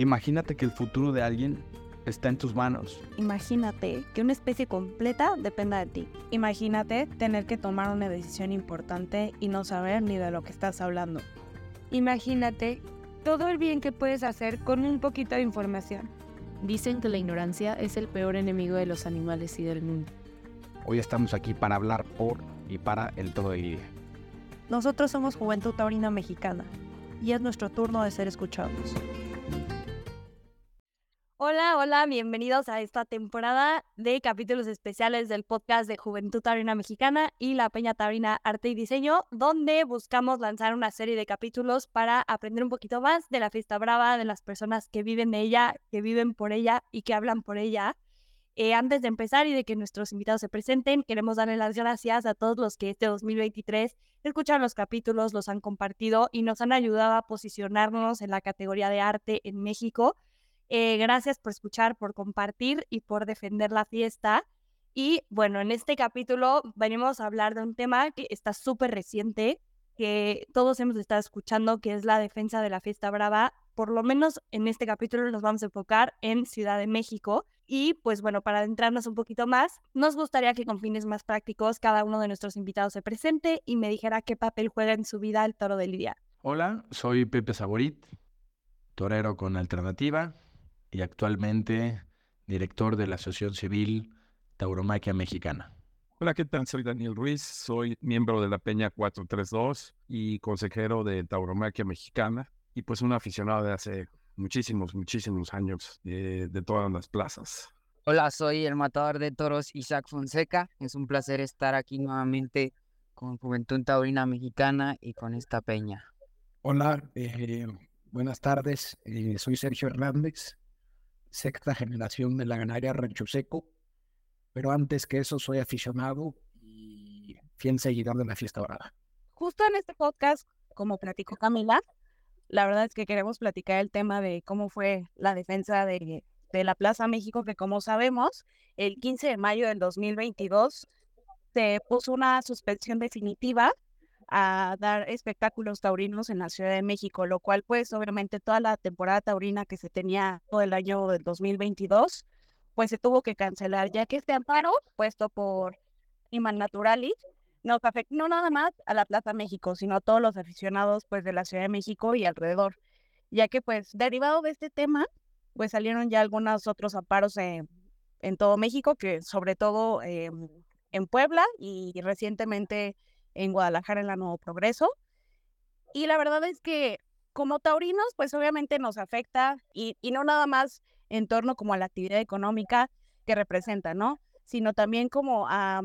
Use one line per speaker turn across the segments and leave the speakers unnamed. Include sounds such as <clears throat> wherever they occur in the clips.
Imagínate que el futuro de alguien está en tus manos.
Imagínate que una especie completa dependa de ti.
Imagínate tener que tomar una decisión importante y no saber ni de lo que estás hablando.
Imagínate todo el bien que puedes hacer con un poquito de información.
Dicen que la ignorancia es el peor enemigo de los animales y del mundo.
Hoy estamos aquí para hablar por y para el todo de Lidia.
Nosotros somos Juventud Taurina Mexicana y es nuestro turno de ser escuchados.
Hola, hola, bienvenidos a esta temporada de capítulos especiales del podcast de Juventud Taurina Mexicana y la Peña Taurina Arte y Diseño, donde buscamos lanzar una serie de capítulos para aprender un poquito más de la fiesta brava, de las personas que viven de ella, que viven por ella y que hablan por ella. Eh, antes de empezar y de que nuestros invitados se presenten, queremos darle las gracias a todos los que este 2023 escuchan los capítulos, los han compartido y nos han ayudado a posicionarnos en la categoría de arte en México. Eh, gracias por escuchar, por compartir y por defender la fiesta. Y bueno, en este capítulo venimos a hablar de un tema que está súper reciente, que todos hemos estado escuchando, que es la defensa de la fiesta brava. Por lo menos en este capítulo nos vamos a enfocar en Ciudad de México. Y pues bueno, para adentrarnos un poquito más, nos gustaría que con fines más prácticos cada uno de nuestros invitados se presente y me dijera qué papel juega en su vida el toro de Lidia.
Hola, soy Pepe Saborit, torero con alternativa, y actualmente director de la Asociación Civil Tauromaquia Mexicana.
Hola, ¿qué tal? Soy Daniel Ruiz, soy miembro de la Peña 432 y consejero de Tauromaquia Mexicana y pues un aficionado de hace muchísimos, muchísimos años eh, de todas las plazas.
Hola, soy el matador de toros Isaac Fonseca. Es un placer estar aquí nuevamente con Juventud Taurina Mexicana y con esta peña.
Hola, eh, buenas tardes. Eh, soy Sergio Hernández, sexta generación de la ganadería Rancho Seco, pero antes que eso soy aficionado y fiel seguidor de la fiesta dorada.
Justo en este podcast, como platicó Camila, la verdad es que queremos platicar el tema de cómo fue la defensa de, de la Plaza México, que como sabemos, el 15 de mayo del 2022 se puso una suspensión definitiva a dar espectáculos taurinos en la Ciudad de México, lo cual pues obviamente toda la temporada taurina que se tenía todo el año del 2022, pues se tuvo que cancelar, ya que este amparo puesto por Iman Naturalis nos afectó no nada más a la Plaza México, sino a todos los aficionados pues de la Ciudad de México y alrededor, ya que pues derivado de este tema, pues salieron ya algunos otros amparos en, en todo México, que sobre todo eh, en Puebla y recientemente en Guadalajara en la Nuevo Progreso. Y la verdad es que como taurinos, pues obviamente nos afecta y, y no nada más en torno como a la actividad económica que representa, ¿no? Sino también como a,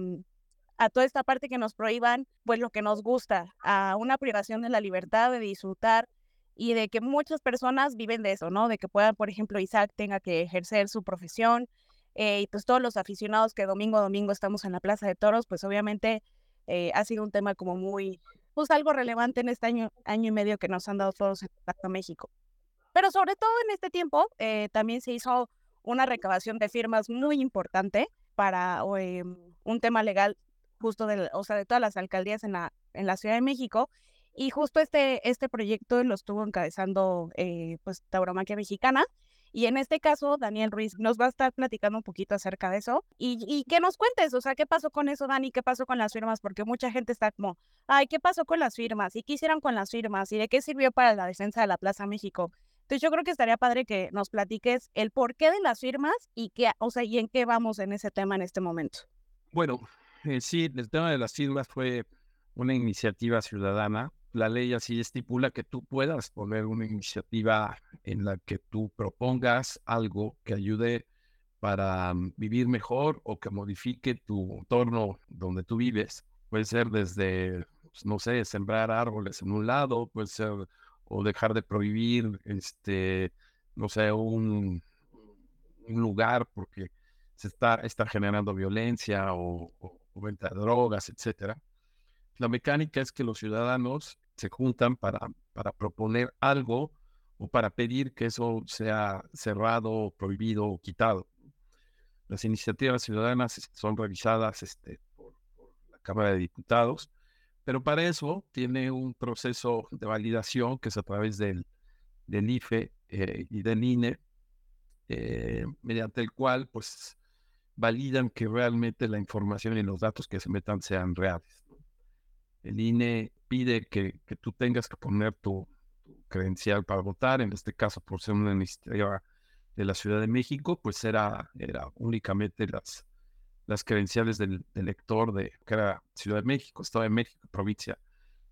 a toda esta parte que nos prohíban, pues lo que nos gusta, a una privación de la libertad de disfrutar y de que muchas personas viven de eso, ¿no? De que puedan, por ejemplo, Isaac tenga que ejercer su profesión eh, y pues todos los aficionados que domingo a domingo estamos en la Plaza de Toros, pues obviamente eh, ha sido un tema como muy, pues algo relevante en este año, año y medio que nos han dado todos en México. Pero sobre todo en este tiempo eh, también se hizo una recabación de firmas muy importante para eh, un tema legal justo de, o sea, de todas las alcaldías en la, en la Ciudad de México. Y justo este, este proyecto lo estuvo encabezando pues Tauromaquia Mexicana y en este caso, Daniel Ruiz nos va a estar platicando un poquito acerca de eso. Y, y que nos cuentes, o sea, ¿qué pasó con eso, Dani? ¿Qué pasó con las firmas? Porque mucha gente está como, ay, ¿qué pasó con las firmas? ¿Y qué hicieron con las firmas? ¿Y de qué sirvió para la defensa de la Plaza México? Entonces yo creo que estaría padre que nos platiques el porqué de las firmas y qué, o sea, y en qué vamos en ese tema en este momento.
Bueno, sí, el tema de las firmas fue una iniciativa ciudadana la ley así estipula que tú puedas poner una iniciativa en la que tú propongas algo que ayude para mm, vivir mejor o que modifique tu entorno donde tú vives. Puede ser desde, pues, no sé, sembrar árboles en un lado, puede ser o dejar de prohibir, este, no sé, un, lugar porque se está, está generando violencia o, o venta de drogas, etcétera. La mecánica es que los ciudadanos se juntan para, para proponer algo o para pedir que eso sea cerrado, prohibido o quitado. Las iniciativas ciudadanas son revisadas este, por, la Cámara de Diputados, pero para eso tiene un proceso de validación que es a través del, del IFE eh, y del INE, eh, mediante el cual pues validan que realmente la información y los datos que se metan sean reales. El INE pide que, que tú tengas que poner tu, credencial para votar, en este caso por ser una iniciativa de la Ciudad de México, pues era, era únicamente las, las credenciales del, elector de que era Ciudad de México, Estado de México, provincia,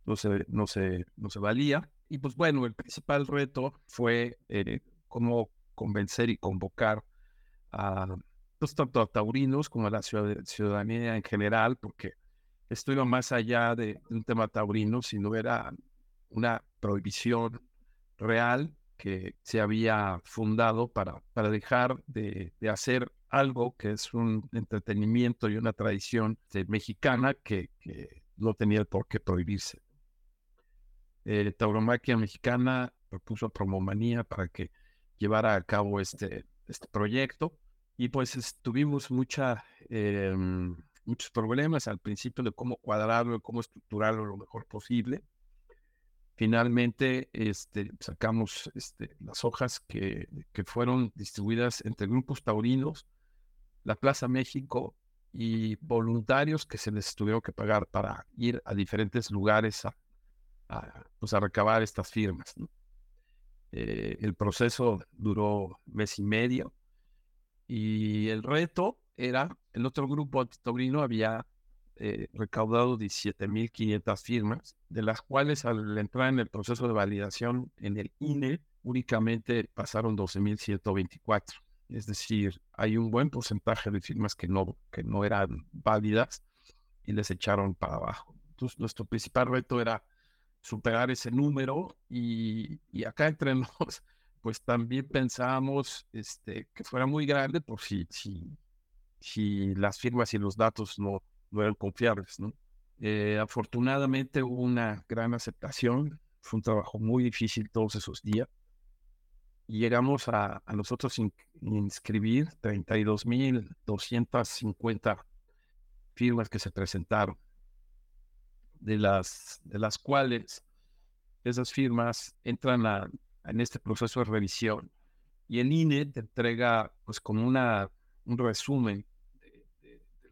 no se, no se, no se valía. Y pues bueno, el principal reto fue eh, cómo convencer y convocar a pues, tanto a taurinos como a la ciudadanía en general, porque esto más allá de, un tema taurino, sino era una prohibición real que se había fundado para, para dejar de, hacer algo que es un entretenimiento y una tradición mexicana que, que, no tenía por qué prohibirse. Eh, Tauromaquia Mexicana propuso a Promomanía para que llevara a cabo este, este proyecto y pues tuvimos mucha, em, muchos problemas al principio de cómo cuadrarlo, cómo estructurarlo lo mejor posible. Finalmente este, sacamos este, las hojas que, que fueron distribuidas entre grupos taurinos, la Plaza México y voluntarios que se les tuvieron que pagar para ir a diferentes lugares a, a, pues a recabar estas firmas. Eh, el proceso duró mes y medio y el reto era, el otro grupo antitaurino había eh, recaudado 17.500 firmas, de las cuales al entrar en el proceso de validación en el INE únicamente pasaron 12.124. Es decir, hay un buen porcentaje de firmas que no, que no eran válidas y les echaron para abajo. Entonces, nuestro principal reto era superar ese número y, y acá entre <laughs> nos, pues también pensábamos este, que fuera muy grande por si, si, si las firmas y los datos no, no eran confiables. ¿no? Eh, afortunadamente hubo una gran aceptación, fue un trabajo muy difícil todos esos días. Y llegamos a, a nosotros in, inscribir 32.250 firmas que se presentaron de las, de las cuales esas firmas entran a, en este proceso de revisión y el INE te entrega pues como una, un resumen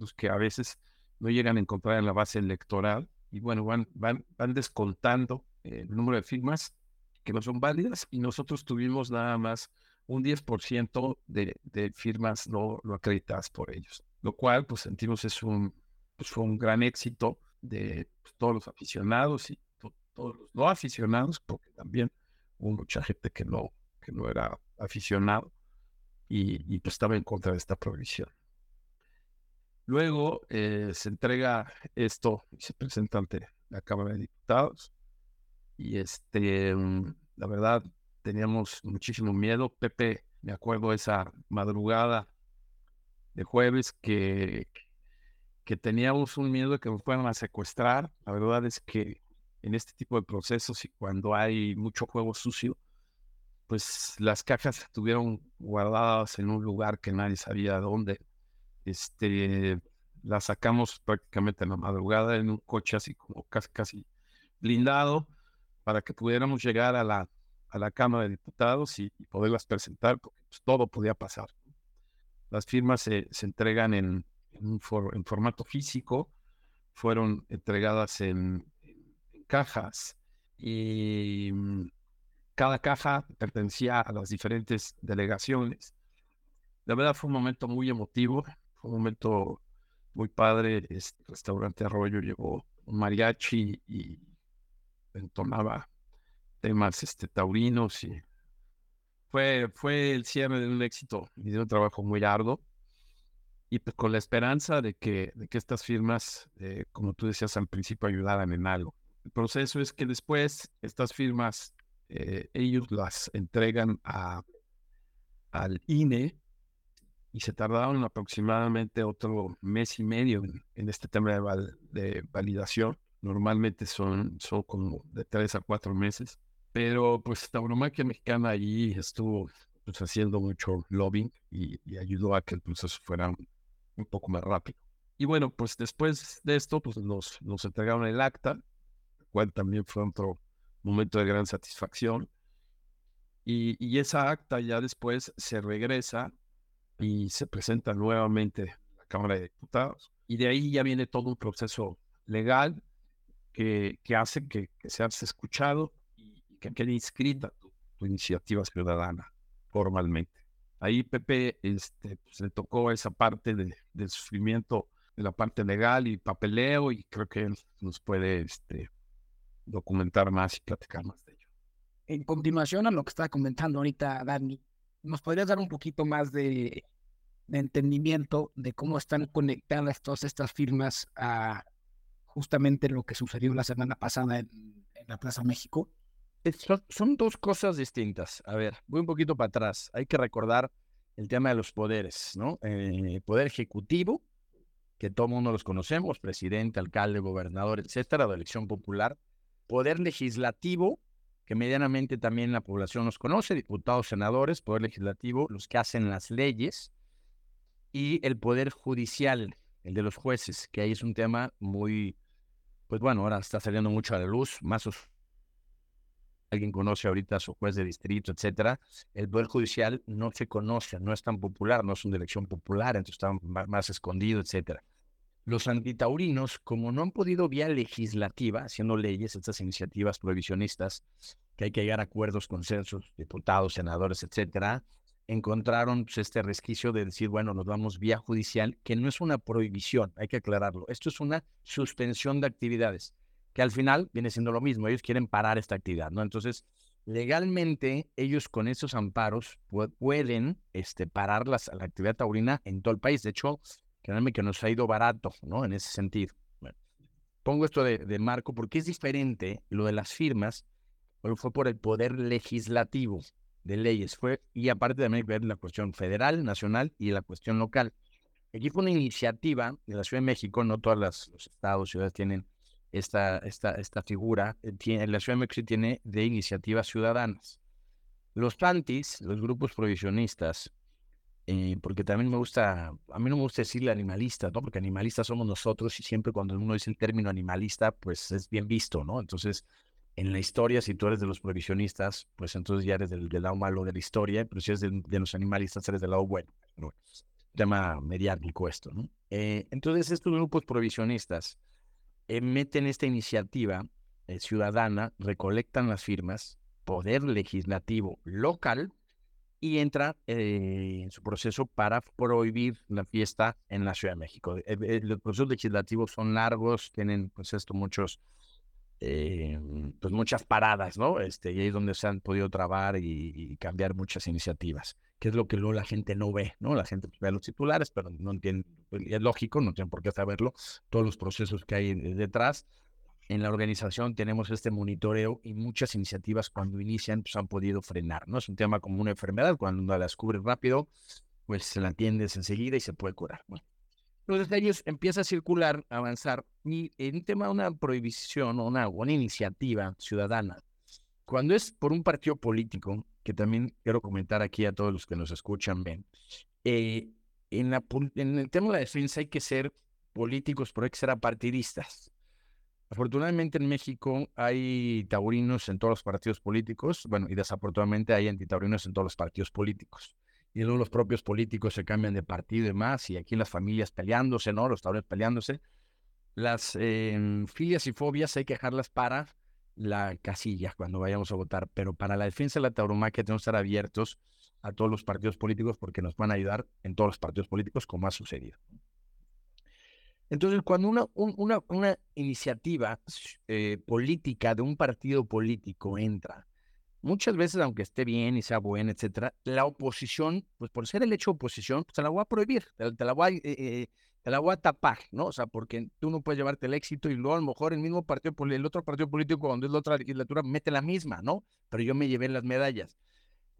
los que a veces no llegan a encontrar en la base electoral y bueno, van, van, van descontando el número de firmas que no son válidas y nosotros tuvimos nada más un 10% de, de firmas no, no acreditadas por ellos, lo cual pues sentimos es un, pues, fue un gran éxito de pues, todos los aficionados y to todos los no aficionados, porque también hubo mucha gente que no, que no era aficionado y, y pues estaba en contra de esta prohibición. Luego eh, se entrega esto y se presenta ante la Cámara de Diputados. Y este, mm, la verdad, teníamos muchísimo miedo. Pepe, me acuerdo esa madrugada de jueves que, que teníamos un miedo de que nos fueran a secuestrar. La verdad es que en este tipo de procesos y cuando hay mucho juego sucio, pues las cajas estuvieron guardadas en un lugar que nadie sabía dónde. Este, las sacamos prácticamente en la madrugada en un coche así como casi, casi blindado para que pudiéramos llegar a la, a la Cámara de Diputados y, poderlas presentar, porque pues, todo podía pasar. Las firmas se, entregan en, en, formato físico, fueron entregadas en, en, cajas y mm, cada caja pertenecía a las diferentes delegaciones. La verdad fue un momento muy emotivo, fue un momento muy padre. Este restaurante Arroyo llevó un mariachi y entonaba temas este, taurinos y fue, fue el cierre de un éxito y de un trabajo muy arduo y pues con la esperanza de que, de que estas firmas, eh, como tú decías al principio, ayudaran en algo. El proceso es que después estas firmas, eh, ellos las entregan a, al INE y se tardaron aproximadamente otro mes y medio en, en este tema de, val, de, validación. Normalmente son, son como de tres a cuatro meses, pero pues Tauromaquia Mexicana allí estuvo pues, haciendo mucho lobbying y, y ayudó a que el proceso fuera un poco más rápido. Y bueno, pues después de esto, pues nos, nos entregaron el acta, cual también fue otro momento de gran satisfacción. Y, y esa acta ya después se regresa y se presenta nuevamente a la Cámara de Diputados. Y de ahí ya viene todo un proceso legal que, que hace que, que seas escuchado y que quede inscrita tu, tu iniciativa ciudadana formalmente. Ahí Pepe este, pues, le tocó esa parte de, del sufrimiento de la parte legal y papeleo y creo que él nos puede este, documentar más y platicar más de ello.
En continuación a lo que estaba comentando ahorita Dani, ¿nos podrías dar un poquito más de, entendimiento de cómo están conectadas todas estas firmas a justamente lo que sucedió la semana pasada en, en la Plaza México?
Son, son, dos cosas distintas. A ver, voy un poquito para atrás. Hay que recordar el tema de los poderes, ¿no? Eh, poder ejecutivo, que todo mundo los conocemos, presidente, alcalde, gobernador, etcétera, de elección popular. Poder legislativo, que medianamente también la población los conoce, diputados, senadores, poder legislativo, los que hacen las leyes, y el poder judicial, el de los jueces, que ahí es un tema muy, pues bueno, ahora está saliendo mucho a la luz, más alguien conoce ahorita a su juez de distrito, etcétera, el Poder Judicial no se conoce, no es tan popular, no es una elección popular, entonces está más escondido, etcétera. Los antitaurinos, como no han podido vía legislativa, haciendo leyes, estas iniciativas prohibicionistas, que hay que llegar a acuerdos, consensos, diputados, senadores, etcétera, encontraron pues, este resquicio de decir, bueno, nos vamos vía judicial, que no es una prohibición, hay que aclararlo. Esto es una suspensión de actividades que al final viene siendo lo mismo, ellos quieren parar esta actividad, ¿no? Entonces, legalmente, ellos con esos amparos pueden este, parar la actividad taurina en todo el país. De hecho, créanme que nos ha ido barato, ¿no? En ese sentido. Bueno, pongo esto de, marco porque es diferente lo de las firmas, pero fue por el poder legislativo de leyes, fue, y aparte también ver la cuestión federal, nacional y la cuestión local. Aquí fue una iniciativa de la Ciudad de México, no todos los estados, ciudades tienen esta, esta, esta figura, eh, la Ciudad de México tiene de iniciativas ciudadanas. Los pantis, los grupos provisionistas, eh, porque también me gusta, a mí no me gusta decirle animalista, ¿no? Porque animalistas somos nosotros y siempre cuando uno dice el término animalista, pues es bien visto, ¿no? Entonces, en la historia, si tú eres de los provisionistas, pues entonces ya eres del, del lado malo de la historia, pero si eres de, de los animalistas, eres del lado bueno. ¿no? Tema mediático esto, ¿no? Eh, entonces, estos grupos provisionistas, eh, meten esta iniciativa eh, ciudadana, recolectan las firmas, poder legislativo local, y entra eh, en su proceso para prohibir la fiesta en la Ciudad de México. los procesos legislativos son largos, tienen pues esto muchos, pues muchas paradas, ¿no? Este, y ahí es donde se han podido trabar y, y, cambiar muchas iniciativas, que es lo que luego la gente no ve, ¿no? La gente ve los titulares, pero no entiende, pues, es lógico, no tienen por qué saberlo, todos los procesos que hay detrás. En la organización tenemos este monitoreo y muchas iniciativas cuando inician pues han podido frenar, ¿no? Es un tema como una enfermedad, cuando la descubre rápido, pues se la atiendes enseguida y se puede curar. Bueno, entonces ellos empieza a circular, a avanzar, y en un tema de una prohibición o una, una iniciativa ciudadana, cuando es por un partido político, que también quiero comentar aquí a todos los que nos escuchan, ven, eh, en, la, en el tema de la defensa hay que ser políticos, pero hay que ser apartidistas. Afortunadamente en México hay taurinos en todos los partidos políticos, bueno, y desafortunadamente hay antitaurinos en todos los partidos políticos. Y luego los propios políticos se cambian de partido y demás, y aquí las familias peleándose, ¿no? Los taurinos peleándose. Las eh, filias y fobias hay que dejarlas para la casilla cuando vayamos a votar, pero para la defensa de la tauromaquia tenemos que estar abiertos a todos los partidos políticos porque nos van a ayudar en todos los partidos políticos como ha sucedido. Entonces, cuando una, una, una iniciativa eh, política de un partido político entra, muchas veces, aunque esté bien y sea buena, etcétera, la oposición, pues por ser el hecho de oposición, pues, te la voy a prohibir, te, te la voy a, eh, eh, te la voy a tapar, ¿no? O sea, porque tú no puedes llevarte el éxito y luego a lo mejor el mismo partido, el otro partido político, cuando es la otra legislatura, mete la misma, ¿no? Pero yo me llevé las medallas.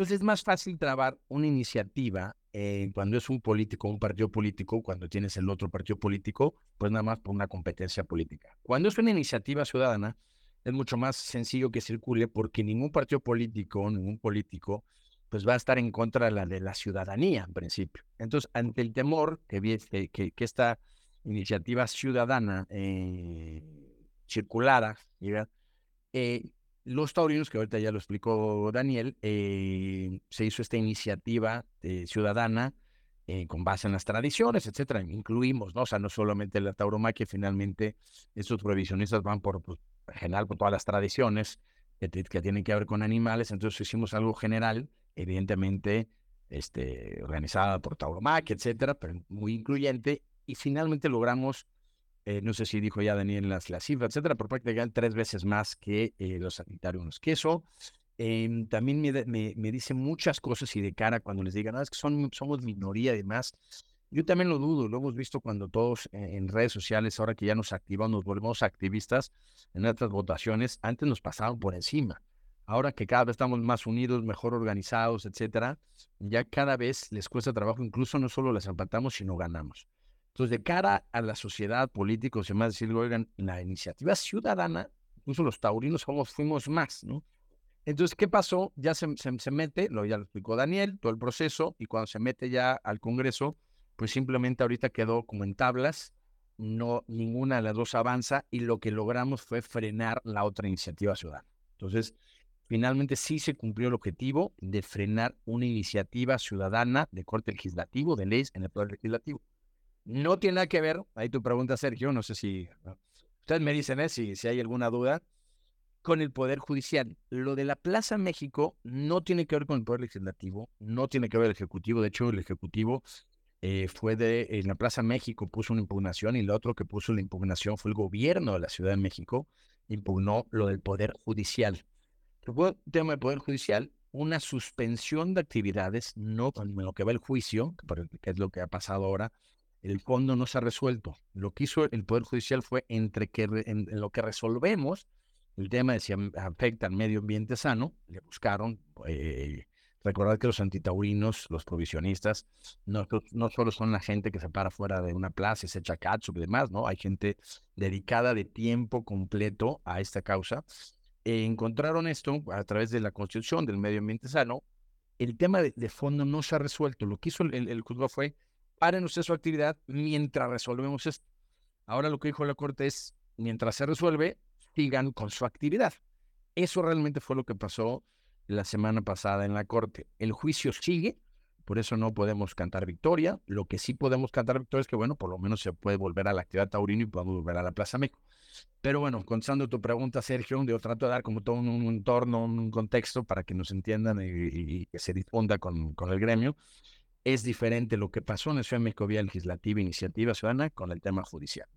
Entonces es más fácil trabar una iniciativa eh, cuando es un político, un partido político, cuando tienes el otro partido político, pues nada más por una competencia política. Cuando es una iniciativa ciudadana, es mucho más sencillo que circule porque ningún partido político, ningún político, pues va a estar en contra de la, de la ciudadanía, en principio. Entonces, ante el temor que, que, que esta iniciativa ciudadana eh, circulara, eh, los taurinos, que ahorita ya lo explicó Daniel, eh, se hizo esta iniciativa eh, ciudadana eh, con base en las tradiciones, etcétera. Incluimos, ¿no? O sea, no solamente la tauromaquia, finalmente estos provisionistas van por, pues, en general, por todas las tradiciones que, que, tienen que ver con animales. Entonces hicimos algo general, evidentemente, este, organizada por tauromaquia, etcétera, pero muy incluyente. Y finalmente logramos eh, no sé si dijo ya Daniel las, las cifras, etcétera, pero prácticamente tres veces más que eh, los sanitarios. Que eso em, también me, me, me, dice muchas cosas y de cara cuando les digan, no, es que son, somos minoría y demás. Yo también lo dudo, lo hemos visto cuando todos en redes sociales, ahora que ya nos activamos, nos volvemos activistas en otras votaciones, antes nos pasaban por encima. Ahora que cada vez estamos más unidos, mejor organizados, etcétera, ya cada vez les cuesta trabajo, incluso no solo les empatamos, sino ganamos. Entonces, de cara a la sociedad, políticos y demás, decirle, oigan, la iniciativa ciudadana, incluso los taurinos somos, fuimos más, ¿no? Entonces, ¿qué pasó? Ya se, se, mete, lo ya lo explicó Daniel, todo el proceso, y cuando se mete ya al Congreso, pues simplemente ahorita quedó como en tablas, no, ninguna de las dos avanza, y lo que logramos fue frenar la otra iniciativa ciudadana. Entonces, finalmente sí se cumplió el objetivo de frenar una iniciativa ciudadana de corte legislativo, de leyes en el Poder Legislativo. No tiene nada que ver, ahí tu pregunta, Sergio, no sé si ustedes me dicen ¿eh? si, si hay alguna duda, con el Poder Judicial. Lo de la Plaza México no tiene que ver con el Poder Legislativo, no tiene que ver el Ejecutivo, de hecho el Ejecutivo eh, fue de, en la Plaza México puso una impugnación y lo otro que puso la impugnación fue el gobierno de la Ciudad de México, impugnó lo del Poder Judicial. El tema del Poder Judicial, una suspensión de actividades, no con lo que va el juicio, que es lo que ha pasado ahora, el fondo no se ha resuelto. Lo que hizo el Poder Judicial fue entre que en, lo que resolvemos el tema de si afecta al medio ambiente sano, le buscaron, eh, recordar que los antitaurinos, los provisionistas, no, no solo son la gente que se para fuera de una plaza y se echa catsup y demás, ¿no? Hay gente dedicada de tiempo completo a esta causa. encontraron esto a través de la Constitución del medio ambiente sano. El tema de, fondo no se ha resuelto. Lo que hizo el, el juzgado fue paren usted su actividad mientras resolvemos esto. Ahora lo que dijo la Corte es, mientras se resuelve, sigan con su actividad. Eso realmente fue lo que pasó la semana pasada en la Corte. El juicio sigue, por eso no podemos cantar victoria. Lo que sí podemos cantar victoria es que, bueno, por lo menos se puede volver a la actividad taurina y podemos volver a la Plaza México. Pero bueno, contestando tu pregunta, Sergio, yo trato de dar como todo un, entorno, un contexto para que nos entiendan y, que se difunda con el gremio es diferente lo que pasó en el Ciudad de México vía legislativa, iniciativa ciudadana, con el tema judicial.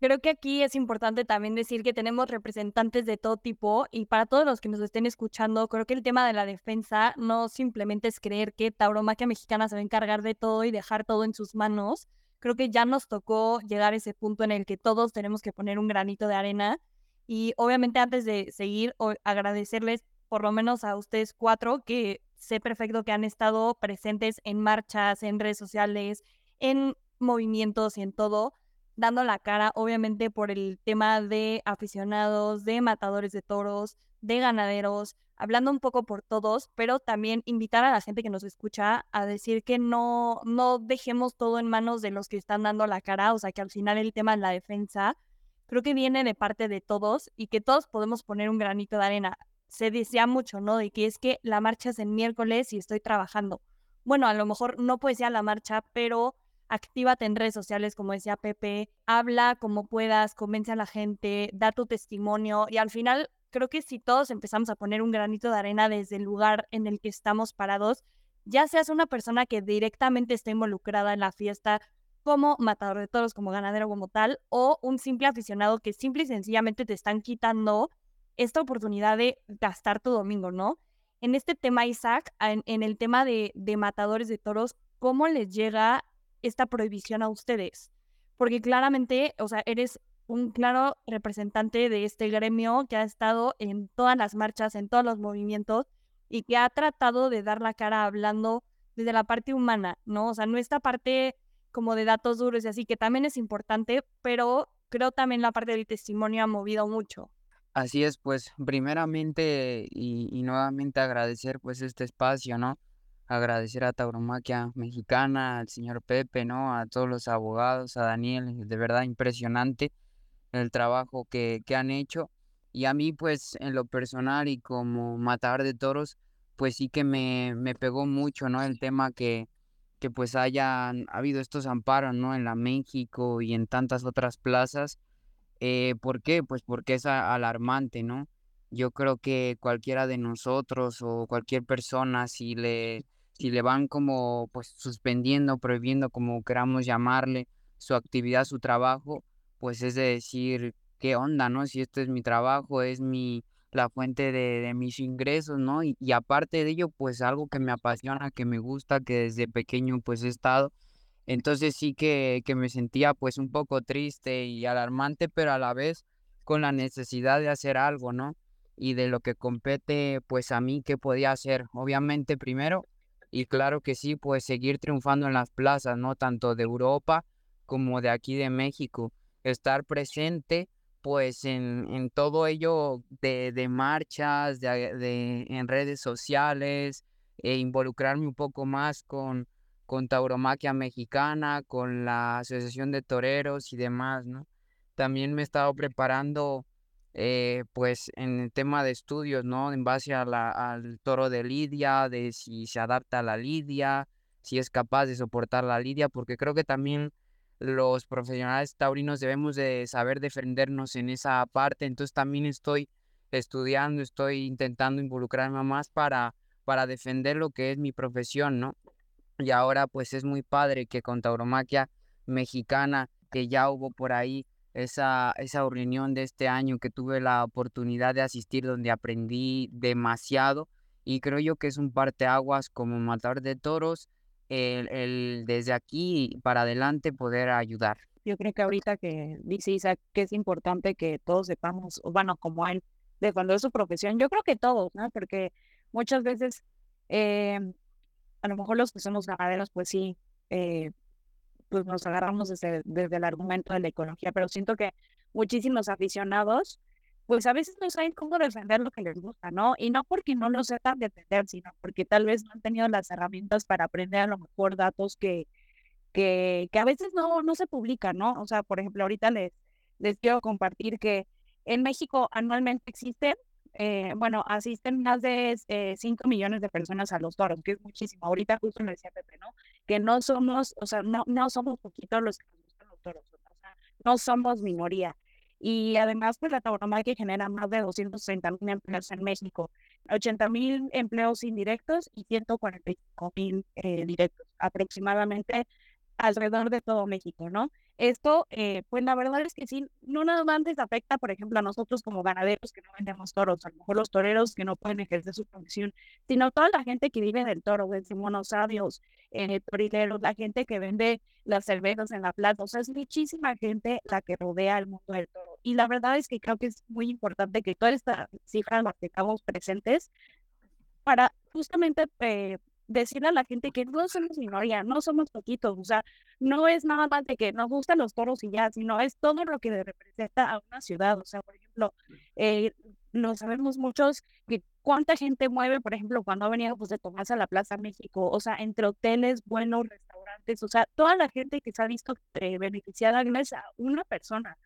Creo que aquí es importante también decir que tenemos representantes de todo tipo y para todos los que nos estén escuchando, creo que el tema de la defensa no simplemente es creer que Tauromaquia Mexicana se va a encargar de todo y dejar todo en sus manos. Creo que ya nos tocó llegar a ese punto en el que todos tenemos que poner un granito de arena y obviamente antes de seguir, agradecerles por lo menos a ustedes cuatro que sé perfecto que han estado presentes en marchas, en redes sociales, en movimientos y en todo, dando la cara, obviamente, por el tema de aficionados, de matadores de toros, de ganaderos, hablando un poco por todos, pero también invitar a la gente que nos escucha a decir que no, no dejemos todo en manos de los que están dando la cara, o sea, que al final el tema de la defensa. Creo que viene de parte de todos y que todos podemos poner un granito de arena se decía mucho, ¿no? De que es que la marcha es el miércoles y estoy trabajando. Bueno, a lo mejor no puedes ir a la marcha, pero actívate en redes sociales, como decía Pepe, habla como puedas, convence a la gente, da tu testimonio y al final creo que si todos empezamos a poner un granito de arena desde el lugar en el que estamos parados, ya seas una persona que directamente esté involucrada en la fiesta como matador de toros, como ganadero, como tal, o un simple aficionado que simple y sencillamente te están quitando esta oportunidad de gastar tu domingo, ¿no? En este tema, Isaac, en, el tema de, de matadores de toros, ¿cómo les llega esta prohibición a ustedes? Porque claramente, o sea, eres un claro representante de este gremio que ha estado en todas las marchas, en todos los movimientos y que ha tratado de dar la cara hablando desde la parte humana, ¿no? O sea, no esta parte como de datos duros y así, que también es importante, pero creo también la parte del testimonio ha movido mucho.
Así es, pues primeramente y, nuevamente agradecer pues este espacio, ¿no? Agradecer a Tauromaquia Mexicana, al señor Pepe, ¿no? A todos los abogados, a Daniel, de verdad impresionante el trabajo que, que han hecho. Y a mí, pues, en lo personal y como matador de toros, pues sí que me, me pegó mucho, ¿no? El tema que, que pues hayan habido estos amparos, ¿no? En la México y en tantas otras plazas. Eh, ¿Por qué? Pues porque es alarmante, ¿no? Yo creo que cualquiera de nosotros o cualquier persona, si le, si le van como pues suspendiendo, prohibiendo, como queramos llamarle, su actividad, su trabajo, pues es de decir, ¿qué onda, no? Si este es mi trabajo, es mi, la fuente de, de mis ingresos, ¿no? Y, y, aparte de ello, pues algo que me apasiona, que me gusta, que desde pequeño pues he estado. Entonces sí que, que me sentía pues un poco triste y alarmante, pero a la vez con la necesidad de hacer algo, ¿no? Y de lo que compete pues a mí, ¿qué podía hacer? Obviamente primero, y claro que sí, pues seguir triunfando en las plazas, ¿no? Tanto de Europa como de aquí de México. Estar presente pues en, en todo ello de, de marchas, de, de, en redes sociales, e involucrarme un poco más con, con Tauromaquia Mexicana, con la Asociación de Toreros y demás, ¿no? También me he estado preparando, eh, pues, en el tema de estudios, ¿no? En base a la, al toro de lidia, de si se adapta a la lidia, si es capaz de soportar la lidia, porque creo que también los profesionales taurinos debemos de saber defendernos en esa parte. Entonces también estoy estudiando, estoy intentando involucrarme más para, para defender lo que es mi profesión, ¿no? Y ahora pues es muy padre que con tauromaquia mexicana, que ya hubo por ahí esa, esa reunión de este año que tuve la oportunidad de asistir donde aprendí demasiado y creo yo que es un parteaguas como matador de toros el, el, desde aquí para adelante poder ayudar.
Yo creo que ahorita que dice Isaac que es importante que todos sepamos, bueno, como él, de cuando es su profesión, yo creo que todos, ¿no? Porque muchas veces, eh, a lo mejor los que somos ganaderos, pues sí, eh, pues nos agarramos desde, desde el argumento de la ecología, pero siento que muchísimos aficionados pues a veces no saben cómo defender lo que les gusta, ¿no? Y no porque no lo sepan defender, sino porque tal vez no han tenido las herramientas para aprender a lo mejor datos que, que, que a veces no, no se publican, ¿no? O sea, por ejemplo, ahorita les, les quiero compartir que en México anualmente existen, eh, bueno, asisten más de eh, 5 millones de personas a los toros, que es muchísimo. Ahorita justo lo decía Pepe, ¿no? Que no somos, o sea, no, no somos poquitos los que nos gustan los toros, o sea, no somos minoría. Y además, pues la tauromaquia genera más de 230 mil empleos en México, 80 mil empleos indirectos y 145 mil eh, directos, aproximadamente alrededor de todo México, ¿no? Esto, eh, pues la verdad es que sí, no nada más les afecta, por ejemplo, a nosotros como ganaderos que no vendemos toros, a lo mejor los toreros que no pueden ejercer su profesión, sino toda la gente que vive del toro, desde monosabios, eh, torileros, la gente que vende las cervezas en la plaza, o sea, es muchísima gente la que rodea el mundo del toro. Y la verdad es que creo que es muy importante que todas estas cifras las tengamos presentes para justamente eh, decirle a la gente que no somos minoría, no somos poquitos, o sea, no es nada más de que nos gustan los toros y ya, sino es todo lo que representa a una ciudad, o sea, por ejemplo, eh, no sabemos muchos que cuánta gente mueve, por ejemplo, cuando ha venido pues, de Tomás a la Plaza México, o sea, entre hoteles, buenos restaurantes, o sea, toda la gente que se ha visto eh, beneficiada gracias a una persona.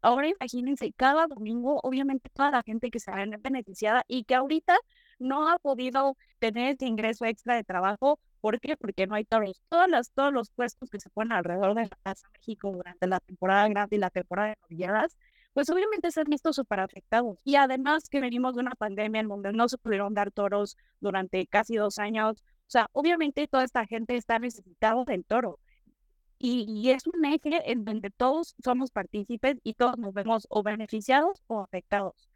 Ahora imagínense, cada domingo, obviamente toda la gente que se ha beneficiada y que ahorita no ha podido tener ese ingreso extra de trabajo. ¿Por qué? Porque no hay toros. Todas las, todos los puestos que se ponen alrededor de la Plaza México durante la temporada grande y la temporada de novilladas, pues obviamente se han visto súper afectados. Y además que venimos de una pandemia en donde no se pudieron dar toros durante casi dos años. O sea, obviamente toda esta gente está necesitada del toro. Y, y, es un eje en donde todos somos partícipes y todos nos vemos o beneficiados o afectados.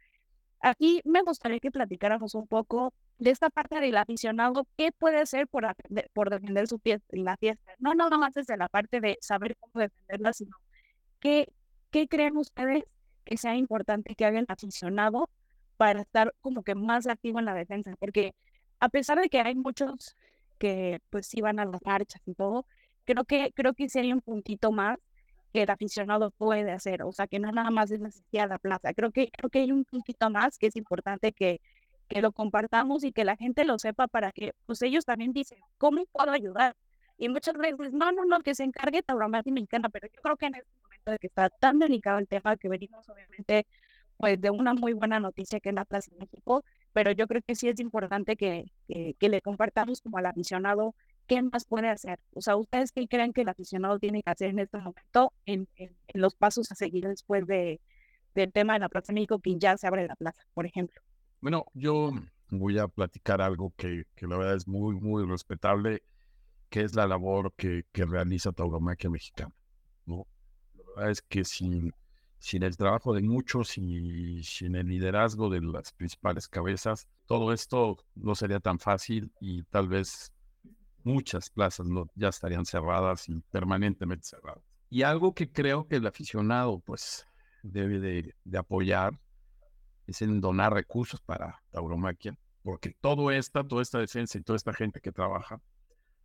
Aquí me gustaría que platicáramos un poco de esta parte del aficionado, qué puede hacer por, por defender su fiesta la fiesta. No nada más desde la parte de saber cómo defenderla, sino qué, qué creen ustedes que sea importante que haga el aficionado para estar como que más activo en la defensa. Porque a pesar de que hay muchos que pues sí van a las marchas y todo, creo que, creo que sería un puntito más que el aficionado puede hacer, o sea, que no nada más es necesidad la plaza. Creo que, creo que hay un puntito más que es importante que, que lo compartamos y que la gente lo sepa para que pues ellos también dicen, ¿cómo puedo ayudar? Y muchas veces, no, no, no, que se encargue Tauromaquia Mexicana, pero yo creo que en este momento de que está tan delicado el tema que venimos obviamente pues de una muy buena noticia que es la Plaza de México, pero yo creo que sí es importante que, que, le compartamos como al aficionado qué más puede hacer. O sea, ¿ustedes qué creen que el aficionado tiene que hacer en este momento en, en, los pasos a seguir después de, del tema de la Plaza México que ya se abre la plaza, por ejemplo?
Bueno, yo voy a platicar algo que, que la verdad es muy, muy respetable, que es la labor que, que realiza Tauromaquia Mexicana. ¿no? La verdad es que sin sin el trabajo de muchos y sin el liderazgo de las principales cabezas, todo esto no sería tan fácil y tal vez muchas plazas ya estarían cerradas y permanentemente cerradas. Y algo que creo que el aficionado pues debe de, apoyar es en donar recursos para tauromaquia, porque todo esta, toda esta defensa y toda esta gente que trabaja,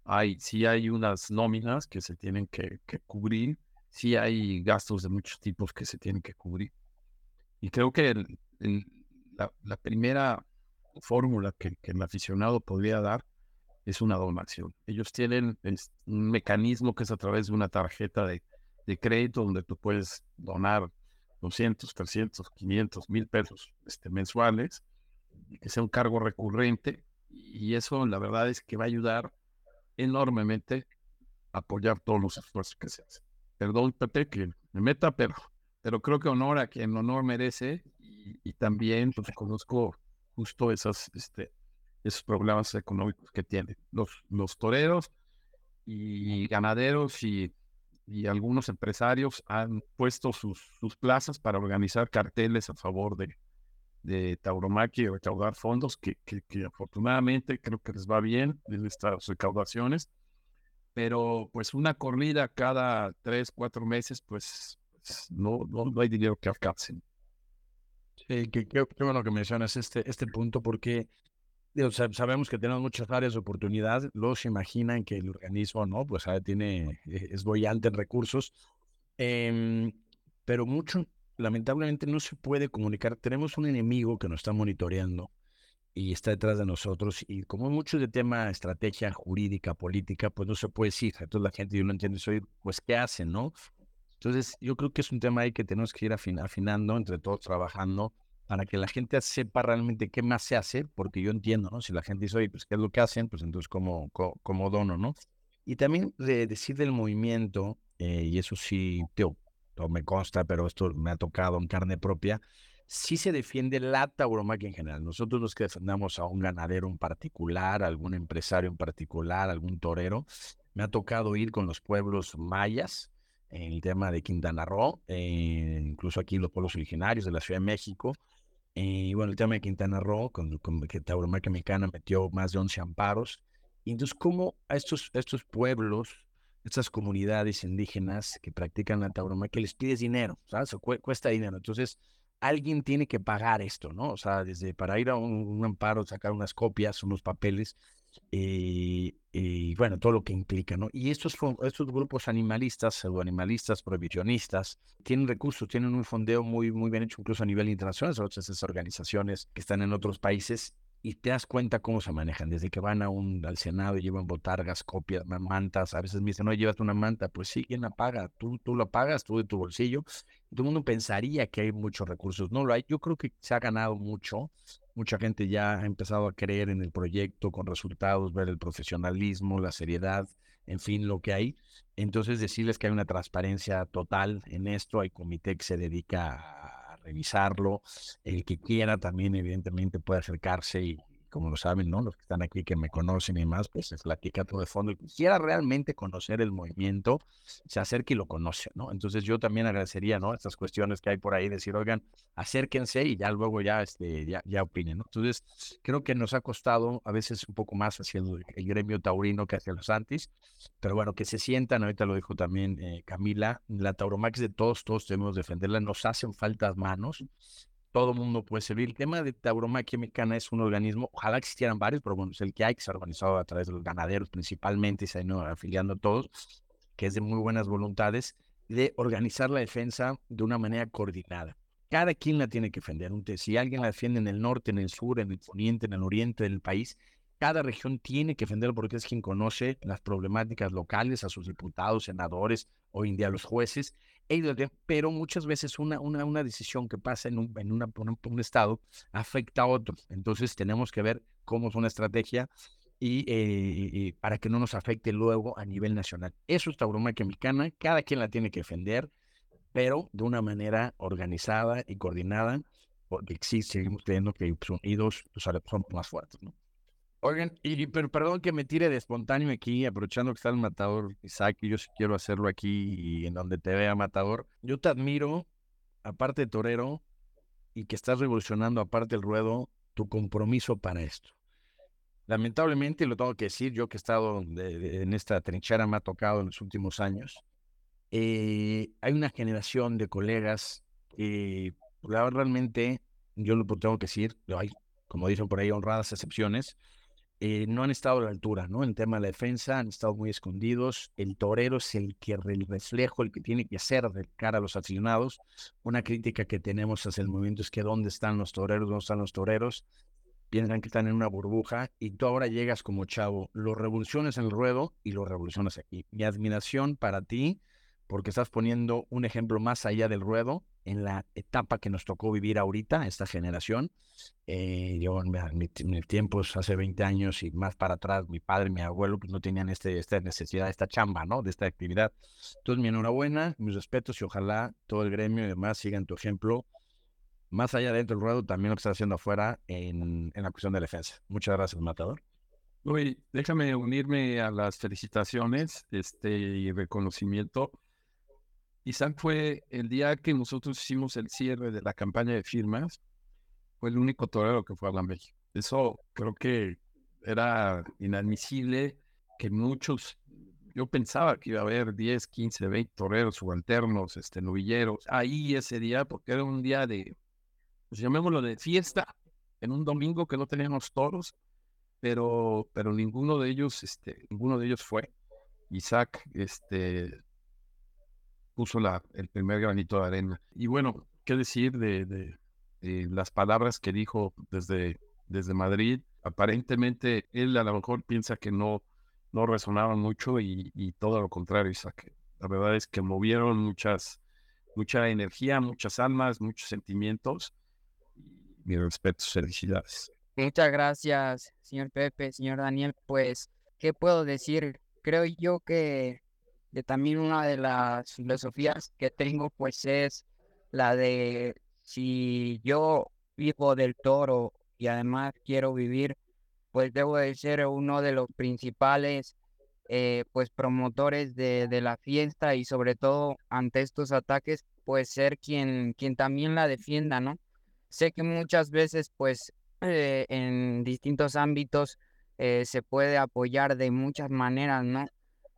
hay, sí hay unas nóminas que se tienen que, que cubrir sí hay gastos de muchos tipos que se tienen que cubrir. Y creo que la, primera fórmula que, el aficionado podría dar es una donación. Ellos tienen un mecanismo que es a través de una tarjeta de, crédito donde tú puedes donar 200, 300, 500, mil pesos este, mensuales, que sea un cargo recurrente. Y eso la verdad es que va a ayudar enormemente a apoyar todos los esfuerzos que se hacen perdón, Pepe, que me meta, pero, pero creo que honor a quien honor merece y, también pues, conozco justo esas, este, esos problemas económicos que tienen los, los toreros y ganaderos y, y algunos empresarios han puesto sus, sus, plazas para organizar carteles a favor de, de tauromaquia y recaudar fondos que, que, que, afortunadamente creo que les va bien en estas recaudaciones pero pues una corrida cada tres, cuatro meses, pues, pues no, no, hay dinero que alcancen.
Sí, qué bueno que mencionas este, este punto porque sabemos que tenemos muchas áreas de oportunidad, los imaginan que el organismo, ¿no? Pues ah, tiene, e, es bollante en recursos, em, pero mucho, lamentablemente no se puede comunicar. Tenemos un enemigo que nos está monitoreando y está detrás de nosotros. Y como mucho de tema estrategia jurídica, política, pues no se puede decir. Entonces la gente no entiende eso, pues ¿qué hacen, no? Entonces yo creo que es un tema ahí que tenemos que ir afinando, entre todos trabajando, para que la gente sepa realmente qué más se hace, porque yo entiendo, ¿no? Si la gente dice, oye, pues ¿qué es lo que hacen? Pues entonces, ¿cómo, cómo, dono, no? Y también de decir del movimiento, eh, y eso sí, tío, me consta, pero esto me ha tocado en carne propia, sí se defiende la tauromaquia en general. Nosotros los que defendamos a un ganadero en particular, algún empresario en particular, algún torero, me ha tocado ir con los pueblos mayas en el tema de Quintana Roo, eh, incluso aquí los pueblos originarios de la Ciudad de México. Y bueno, el tema de Quintana Roo, con, con que Tauromaquia Mexicana metió más de 11 amparos. Y entonces, ¿cómo a estos, estos pueblos, estas comunidades indígenas que practican la tauromaquia les pides dinero? ¿Sabes? cuesta dinero. Entonces, alguien tiene que pagar esto, ¿no? O sea, desde para ir a un, amparo, sacar unas copias, unos papeles, eh, y bueno, todo lo que implica, ¿no? Y estos, estos grupos animalistas, pseudoanimalistas, prohibicionistas, tienen recursos, tienen un fondeo muy, muy bien hecho, incluso a nivel internacional, son esas organizaciones que están en otros países y te das cuenta cómo se manejan, desde que van a un, al Senado y llevan botargas, copias, mantas, a veces me dicen, no, llevas una manta, pues sí, ¿quién la paga? Tú, tú la pagas, tú de tu bolsillo. Todo el mundo pensaría que hay muchos recursos, no lo hay. Yo creo que se ha ganado mucho, mucha gente ya ha empezado a creer en el proyecto con resultados, ver el profesionalismo, la seriedad, en fin, lo que hay. Entonces, decirles que hay una transparencia total en esto, hay comité que se dedica a revisarlo. El que quiera también, evidentemente, puede acercarse y, como lo saben, ¿no? Los que están aquí que me conocen y más, pues se platica todo de fondo. El que quiera realmente conocer el movimiento, se acerca y lo conoce, ¿no? Entonces yo también agradecería, ¿no? Estas cuestiones que hay por ahí, decir, oigan, acérquense y ya luego ya, este, ya, ya opinen, ¿no? Entonces creo que nos ha costado a veces un poco más hacia el, gremio taurino que hacia los antis, pero bueno, que se sientan, ahorita lo dijo también eh, Camila, la tauromax de todos, todos tenemos que defenderla, nos hacen faltas manos, todo mundo puede servir. El tema de tauromaquia mexicana es un organismo, ojalá existieran varios, pero bueno, es el que hay, que se ha organizado a través de los ganaderos principalmente, y se han ido afiliando a todos, que es de muy buenas voluntades, de organizar la defensa de una manera coordinada. Cada quien la tiene que defender. Si alguien la defiende en el norte, en el sur, en el poniente, en el oriente del país, cada región tiene que defender porque es quien conoce las problemáticas locales, a sus diputados, senadores, en día los jueces, pero muchas veces una, una, una decisión que pasa en, un, en una, un, estado afecta a otro. Entonces tenemos que ver cómo es una estrategia y, eh, para que no nos afecte luego a nivel nacional. Eso es tauromaquia mexicana, cada quien la tiene que defender, pero de una manera organizada y coordinada, porque sí seguimos creyendo que pues, unidos pues, son más fuertes, ¿no? Oigan, y, pero perdón que me tire de espontáneo aquí, aprovechando que está el matador Isaac, y yo sí quiero hacerlo aquí y en donde te vea matador. Yo te admiro, aparte de torero, y que estás revolucionando, aparte del ruedo, tu compromiso para esto. Lamentablemente, lo tengo que decir, yo que he estado en esta trinchera, me ha tocado en los últimos años, eh, hay una generación de colegas que realmente, yo lo tengo que decir, hay, como dicen por ahí, honradas excepciones, eh, no han estado a la altura, ¿no? En tema de la defensa han estado muy escondidos. El torero es el que el reflejo, el que tiene que hacer de cara a los aficionados. Una crítica que tenemos hacia el movimiento es que dónde están los toreros, dónde están los toreros. Piensan que están en una burbuja y tú ahora llegas como chavo, lo revoluciones en el ruedo y lo revolucionas aquí. Mi admiración para ti porque estás poniendo un ejemplo más allá del ruedo en la etapa que nos tocó vivir ahorita, esta generación. Eh, yo en mis tiempos, hace 20 años y más para atrás, mi padre mi abuelo pues no tenían este, esta necesidad, esta chamba, ¿no? De esta actividad. Entonces, mi enhorabuena, mis respetos y ojalá todo el gremio y demás sigan tu ejemplo. Más allá dentro del ruedo, también lo que estás haciendo afuera en, la cuestión de defensa. Muchas gracias, Matador.
Uy, déjame unirme a las felicitaciones este, y reconocimiento Isaac fue el día que nosotros hicimos el cierre de la campaña de firmas, fue el único torero que fue a la México. Eso creo que era inadmisible que muchos, yo pensaba que iba a haber 10, 15, 20 toreros subalternos, este, novilleros, ahí ese día, porque era un día de, pues llamémoslo de fiesta, en un domingo que no teníamos toros, pero, pero ninguno de ellos, este, ninguno de ellos fue. Isaac, este, puso el primer granito de arena. Y bueno, ¿qué decir de, las palabras que dijo desde, desde Madrid? Aparentemente él a lo mejor piensa que no, no resonaban mucho y, todo lo contrario, Isaac. La verdad es que movieron muchas, mucha energía, muchas almas, muchos sentimientos. Mi respeto, felicidades.
Muchas gracias, señor Pepe, señor Daniel. Pues, ¿qué puedo decir? Creo yo que de también una de las filosofías que tengo, pues es la de si yo vivo del toro y además quiero vivir, pues debo de ser uno de los principales eh, pues promotores de, de, la fiesta y sobre todo ante estos ataques, pues ser quien, quien también la defienda, ¿no? Sé que muchas veces pues eh, en distintos ámbitos eh, se puede apoyar de muchas maneras, ¿no?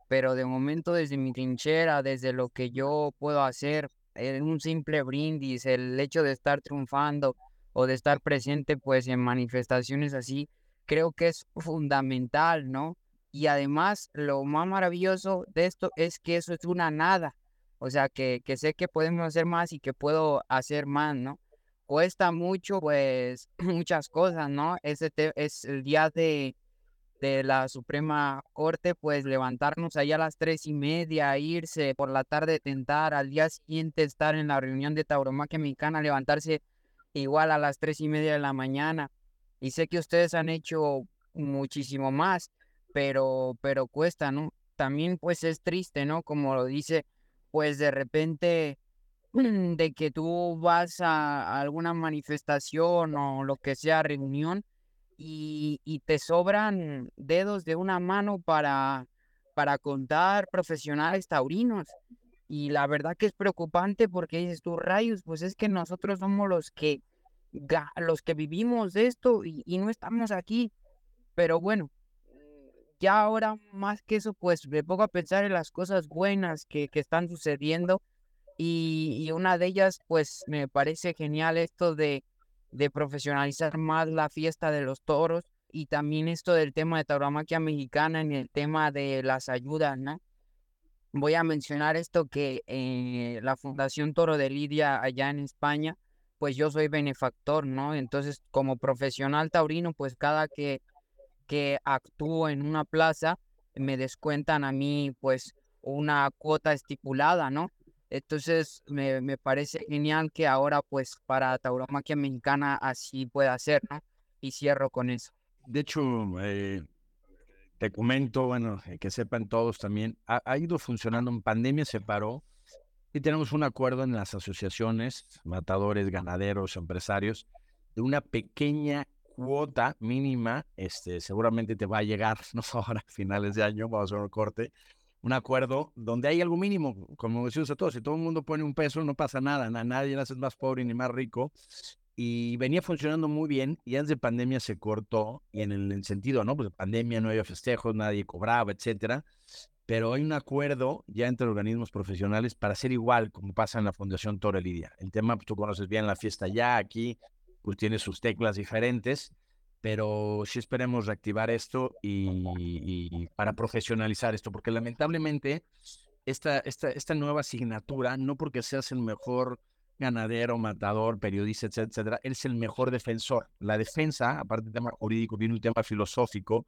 Pero de momento desde mi trinchera, desde lo que yo puedo hacer, en un simple brindis, el hecho de estar triunfando o de estar presente pues en manifestaciones así, creo que es fundamental, ¿no? Y además lo más maravilloso de esto es que eso es una nada, o sea, que, que sé que podemos hacer más y que puedo hacer más, ¿no? Cuesta mucho, pues, <clears throat> muchas cosas, ¿no? Es el día de, de la Suprema Corte, pues levantarnos ahí a las tres y media, irse por la tarde, tentar, al día siguiente estar en la reunión de tauromaquia mexicana, levantarse igual a las tres y media de la mañana. Y sé que ustedes han hecho muchísimo más, pero, pero cuesta, ¿no? También pues es triste, ¿no? Como lo dice, pues de repente <clears throat> de que tú vas a alguna manifestación o lo que sea, reunión, y, te sobran dedos de una mano para, para contar profesionales taurinos. Y la verdad que es preocupante porque dices tú, rayos, pues es que nosotros somos los que, los que vivimos esto y, no estamos aquí. Pero bueno, ya ahora más que eso, pues me pongo a pensar en las cosas buenas que, que están sucediendo. Y, y, una de ellas, pues me parece genial esto de de profesionalizar más la fiesta de los toros y también esto del tema de tauromaquia mexicana en el tema de las ayudas, ¿no? Voy a mencionar esto que eh, la Fundación Toro de Lidia allá en España, pues yo soy benefactor, ¿no? Entonces, como profesional taurino, pues cada que que actúo en una plaza, me descuentan a mí pues una cuota estipulada, ¿no? Entonces me, me parece genial que ahora pues para Tauromaquia Mexicana así pueda ser, ¿no? Y cierro con eso.
De hecho, eh, te comento, bueno, eh, que sepan todos también, ha, ha, ido funcionando en pandemia, se paró y tenemos un acuerdo en las asociaciones, matadores, ganaderos, empresarios, de una pequeña cuota mínima, este, seguramente te va a llegar, <laughs> no ahora a finales de año, vamos a hacer un corte, un acuerdo donde hay algo mínimo, como decimos a todos, si todo el mundo pone un peso, no pasa nada, a nadie hace más pobre ni más rico, y venía funcionando muy bien, y antes de pandemia se cortó, y en el, sentido, ¿no? Pues de pandemia no había festejos, nadie cobraba, etcétera, pero hay un acuerdo ya entre organismos profesionales para hacer igual como pasa en la Fundación Torre Lidia. El tema, pues tú conoces bien la fiesta ya, aquí pues tiene sus teclas diferentes, pero sí esperemos reactivar esto y, para profesionalizar esto, porque lamentablemente esta, esta, esta nueva asignatura, no porque seas el mejor ganadero, matador, periodista, etcétera, etcétera, es el mejor defensor. La defensa, aparte del tema jurídico, viene un tema filosófico,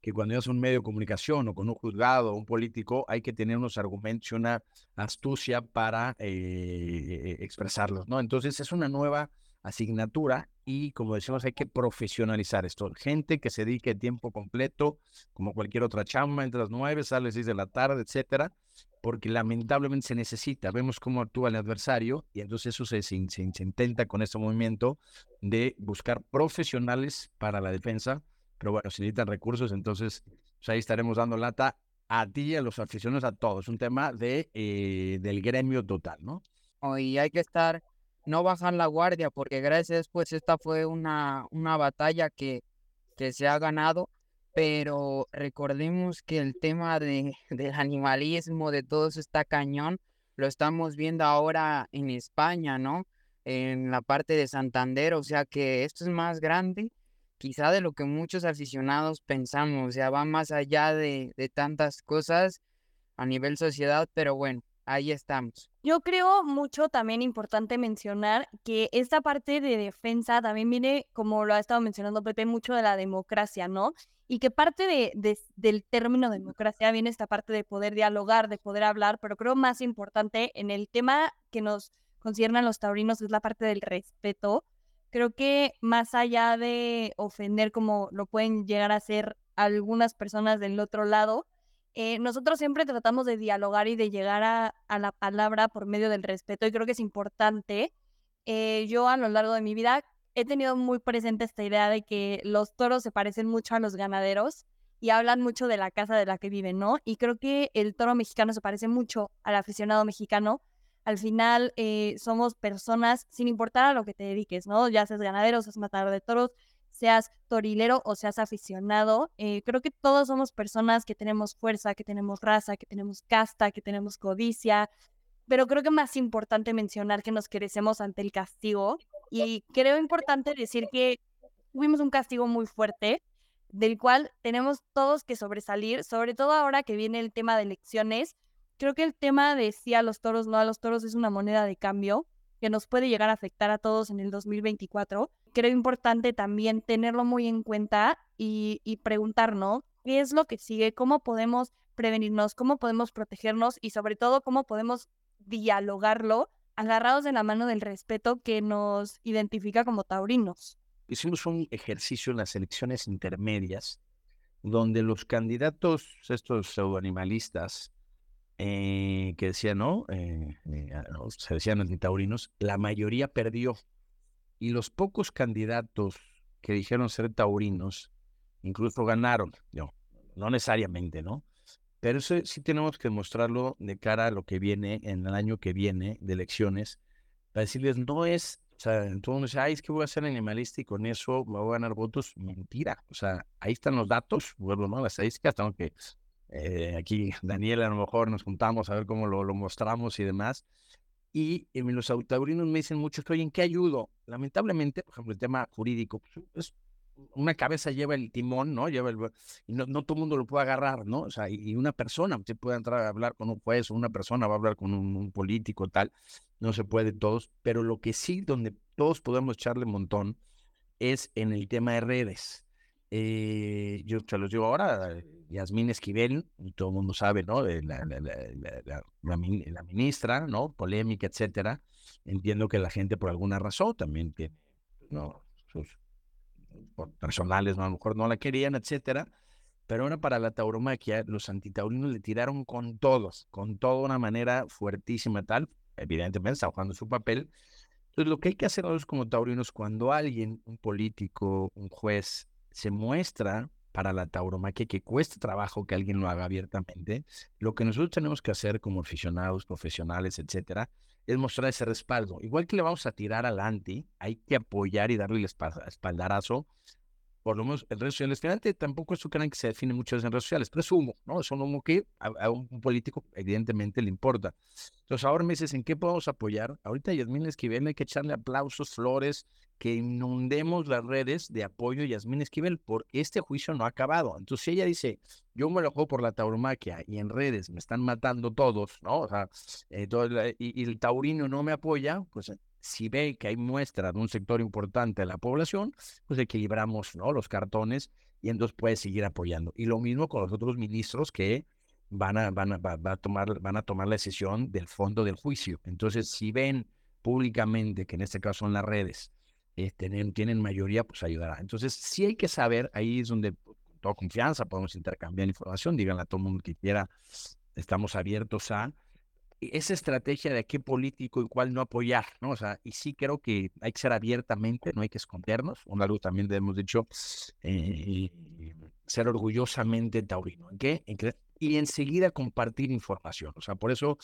que cuando es un medio de comunicación o con un juzgado o un político, hay que tener unos argumentos y una astucia para eh, expresarlos, ¿no? Entonces es una nueva asignatura y como decimos hay que profesionalizar esto. Gente que se dedique tiempo completo, como cualquier otra chamba, entre las nueve, sale a las seis de la tarde, etcétera, porque lamentablemente se necesita. Vemos cómo actúa el adversario y entonces eso se, se, intenta con este movimiento de buscar profesionales para la defensa, pero bueno, si necesitan recursos, entonces pues, ahí estaremos dando lata a ti a los aficionados, a todos. Un tema de, eh, del gremio total, ¿no?
Y hay que estar no bajar la guardia, porque gracias pues esta fue una, una batalla que, que se ha ganado, pero recordemos que el tema de, <laughs> del animalismo, de todo eso está cañón, lo estamos viendo ahora en España, ¿no? En la parte de Santander, o sea que esto es más grande quizá de lo que muchos aficionados pensamos, o sea, va más allá de, de tantas cosas a nivel sociedad, pero bueno, ahí estamos.
Yo creo mucho también importante mencionar que esta parte de defensa también viene, como lo ha estado mencionando Pepe, mucho de la democracia, ¿no? Y que parte de, del término democracia viene esta parte de poder dialogar, de poder hablar, pero creo más importante en el tema que nos conciernan los taurinos es la parte del respeto. Creo que más allá de ofender como lo pueden llegar a hacer algunas personas del otro lado, eh, nosotros siempre tratamos de dialogar y de llegar a, la palabra por medio del respeto y creo que es importante. Eh, yo a lo largo de mi vida he tenido muy presente esta idea de que los toros se parecen mucho a los ganaderos y hablan mucho de la casa de la que viven, ¿no? Y creo que el toro mexicano se parece mucho al aficionado mexicano. Al final eh, somos personas sin importar a lo que te dediques, ¿no? Ya seas ganadero, seas matador de toros, seas torilero o seas aficionado. Eh, creo que todos somos personas que tenemos fuerza, que tenemos raza, que tenemos casta, que tenemos codicia, pero creo que más importante mencionar que nos crecemos ante el castigo y creo importante decir que tuvimos un castigo muy fuerte del cual tenemos todos que sobresalir, sobre todo ahora que viene el tema de elecciones. Creo que el tema de sí a los toros, no a los toros es una moneda de cambio que nos puede llegar a afectar a todos en el 2024. Creo importante también tenerlo muy en cuenta y, y preguntarnos qué es lo que sigue, cómo podemos prevenirnos, cómo podemos protegernos y sobre todo cómo podemos dialogarlo agarrados de la mano del respeto que nos identifica como taurinos.
Hicimos un ejercicio en las elecciones intermedias donde los candidatos, estos pseudoanimalistas, eh, que decían, ¿no? Eh, eh, se decían antitaurinos, la mayoría perdió. Y los pocos candidatos que dijeron ser taurinos, incluso ganaron, no, no necesariamente, ¿no? Pero eso sí tenemos que mostrarlo de cara a lo que viene en el año que viene de elecciones, para decirles, no es, o sea, dice, ay, es que voy a ser animalista y con eso me voy a ganar votos. Mentira, o sea, ahí están los datos, vuelvo, ¿no? Las estadísticas, tengo que eh, aquí Daniel a lo mejor nos juntamos a ver cómo lo, lo mostramos y demás. Y eh, los taurinos me dicen mucho, oye, ¿en qué ayudo? Lamentablemente, por ejemplo, el tema jurídico, pues, es una cabeza lleva el timón, ¿no? Lleva el, y no, no todo el mundo lo puede agarrar, ¿no? O sea, y, una persona, usted puede entrar a hablar con un juez o una persona va a hablar con un, político, tal, no se puede todos, pero lo que sí, donde todos podemos echarle un montón, es en el tema de redes Eh, yo se los digo ahora, Yasmín Esquivel, todo el mundo sabe, ¿no? La, la, la, la, ministra, ¿no? Polémica, etcétera. Entiendo que la gente por alguna razón también tiene, ¿no? Sus personales, ¿no? a lo mejor no la querían, etcétera. Pero ahora para la tauromaquia, los antitaurinos le tiraron con todos, con toda una manera fuertísima tal. Evidentemente está jugando su papel. Entonces, lo que hay que hacer nosotros como taurinos, cuando alguien, un político, un juez, se muestra para la tauromaquia que cuesta trabajo que alguien lo haga abiertamente, lo que nosotros tenemos que hacer como aficionados, profesionales, etcétera, es mostrar ese respaldo. Igual que le vamos a tirar al anti, hay que apoyar y darle el espaldarazo por lo menos en redes sociales. Finalmente, tampoco es que se define mucho en redes sociales, pero es humo, ¿no? Es un humo que a, un político evidentemente le importa. Entonces, ahora me dices, ¿en qué podemos apoyar? Ahorita Yasmín Esquivel hay que echarle aplausos, flores, que inundemos las redes de apoyo a Yasmín Esquivel, porque este juicio no ha acabado. Entonces, si ella dice, yo me lo juego por la tauromaquia y en redes me están matando todos, ¿no? O sea, eh, y, el taurino no me apoya, pues si ve que hay muestras de un sector importante de la población, pues equilibramos ¿no? los cartones y entonces puede seguir apoyando. Y lo mismo con los otros ministros que van a, tomar, la decisión del fondo del juicio. Entonces, si ven públicamente, que en este caso son las redes, eh, tienen, mayoría, pues ayudará. Entonces, sí hay que saber, ahí es donde con toda confianza podemos intercambiar información, díganle a todo el mundo que quiera, estamos abiertos a esa estrategia de qué político y cuál no apoyar, ¿no? O sea, y sí creo que hay que ser abiertamente, no hay que escondernos. Una luz también hemos dicho, eh, ser orgullosamente taurino. ¿En qué? Y enseguida compartir información. O sea, por eso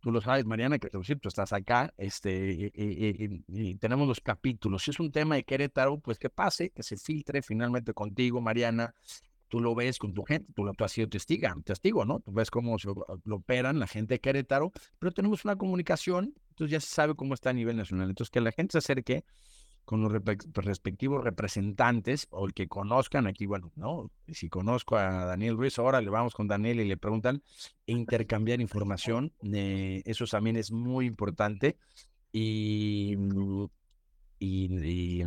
tú lo sabes, Mariana, que tú estás acá, este, y, tenemos los capítulos. Si es un tema de Querétaro, pues que pase, que se filtre finalmente contigo, Mariana, tú lo ves con tu gente, tú, tú has sido testiga, testigo, ¿no? Tú ves cómo lo, operan la gente de Querétaro, pero tenemos una comunicación, entonces ya se sabe cómo está a nivel nacional. Entonces, que la gente se acerque con los respectivos representantes o el que conozcan aquí, bueno, ¿no? Si conozco a Daniel Ruiz, ahora le vamos con Daniel y le preguntan, e intercambiar información, eh, eso también es muy importante. Y, y, y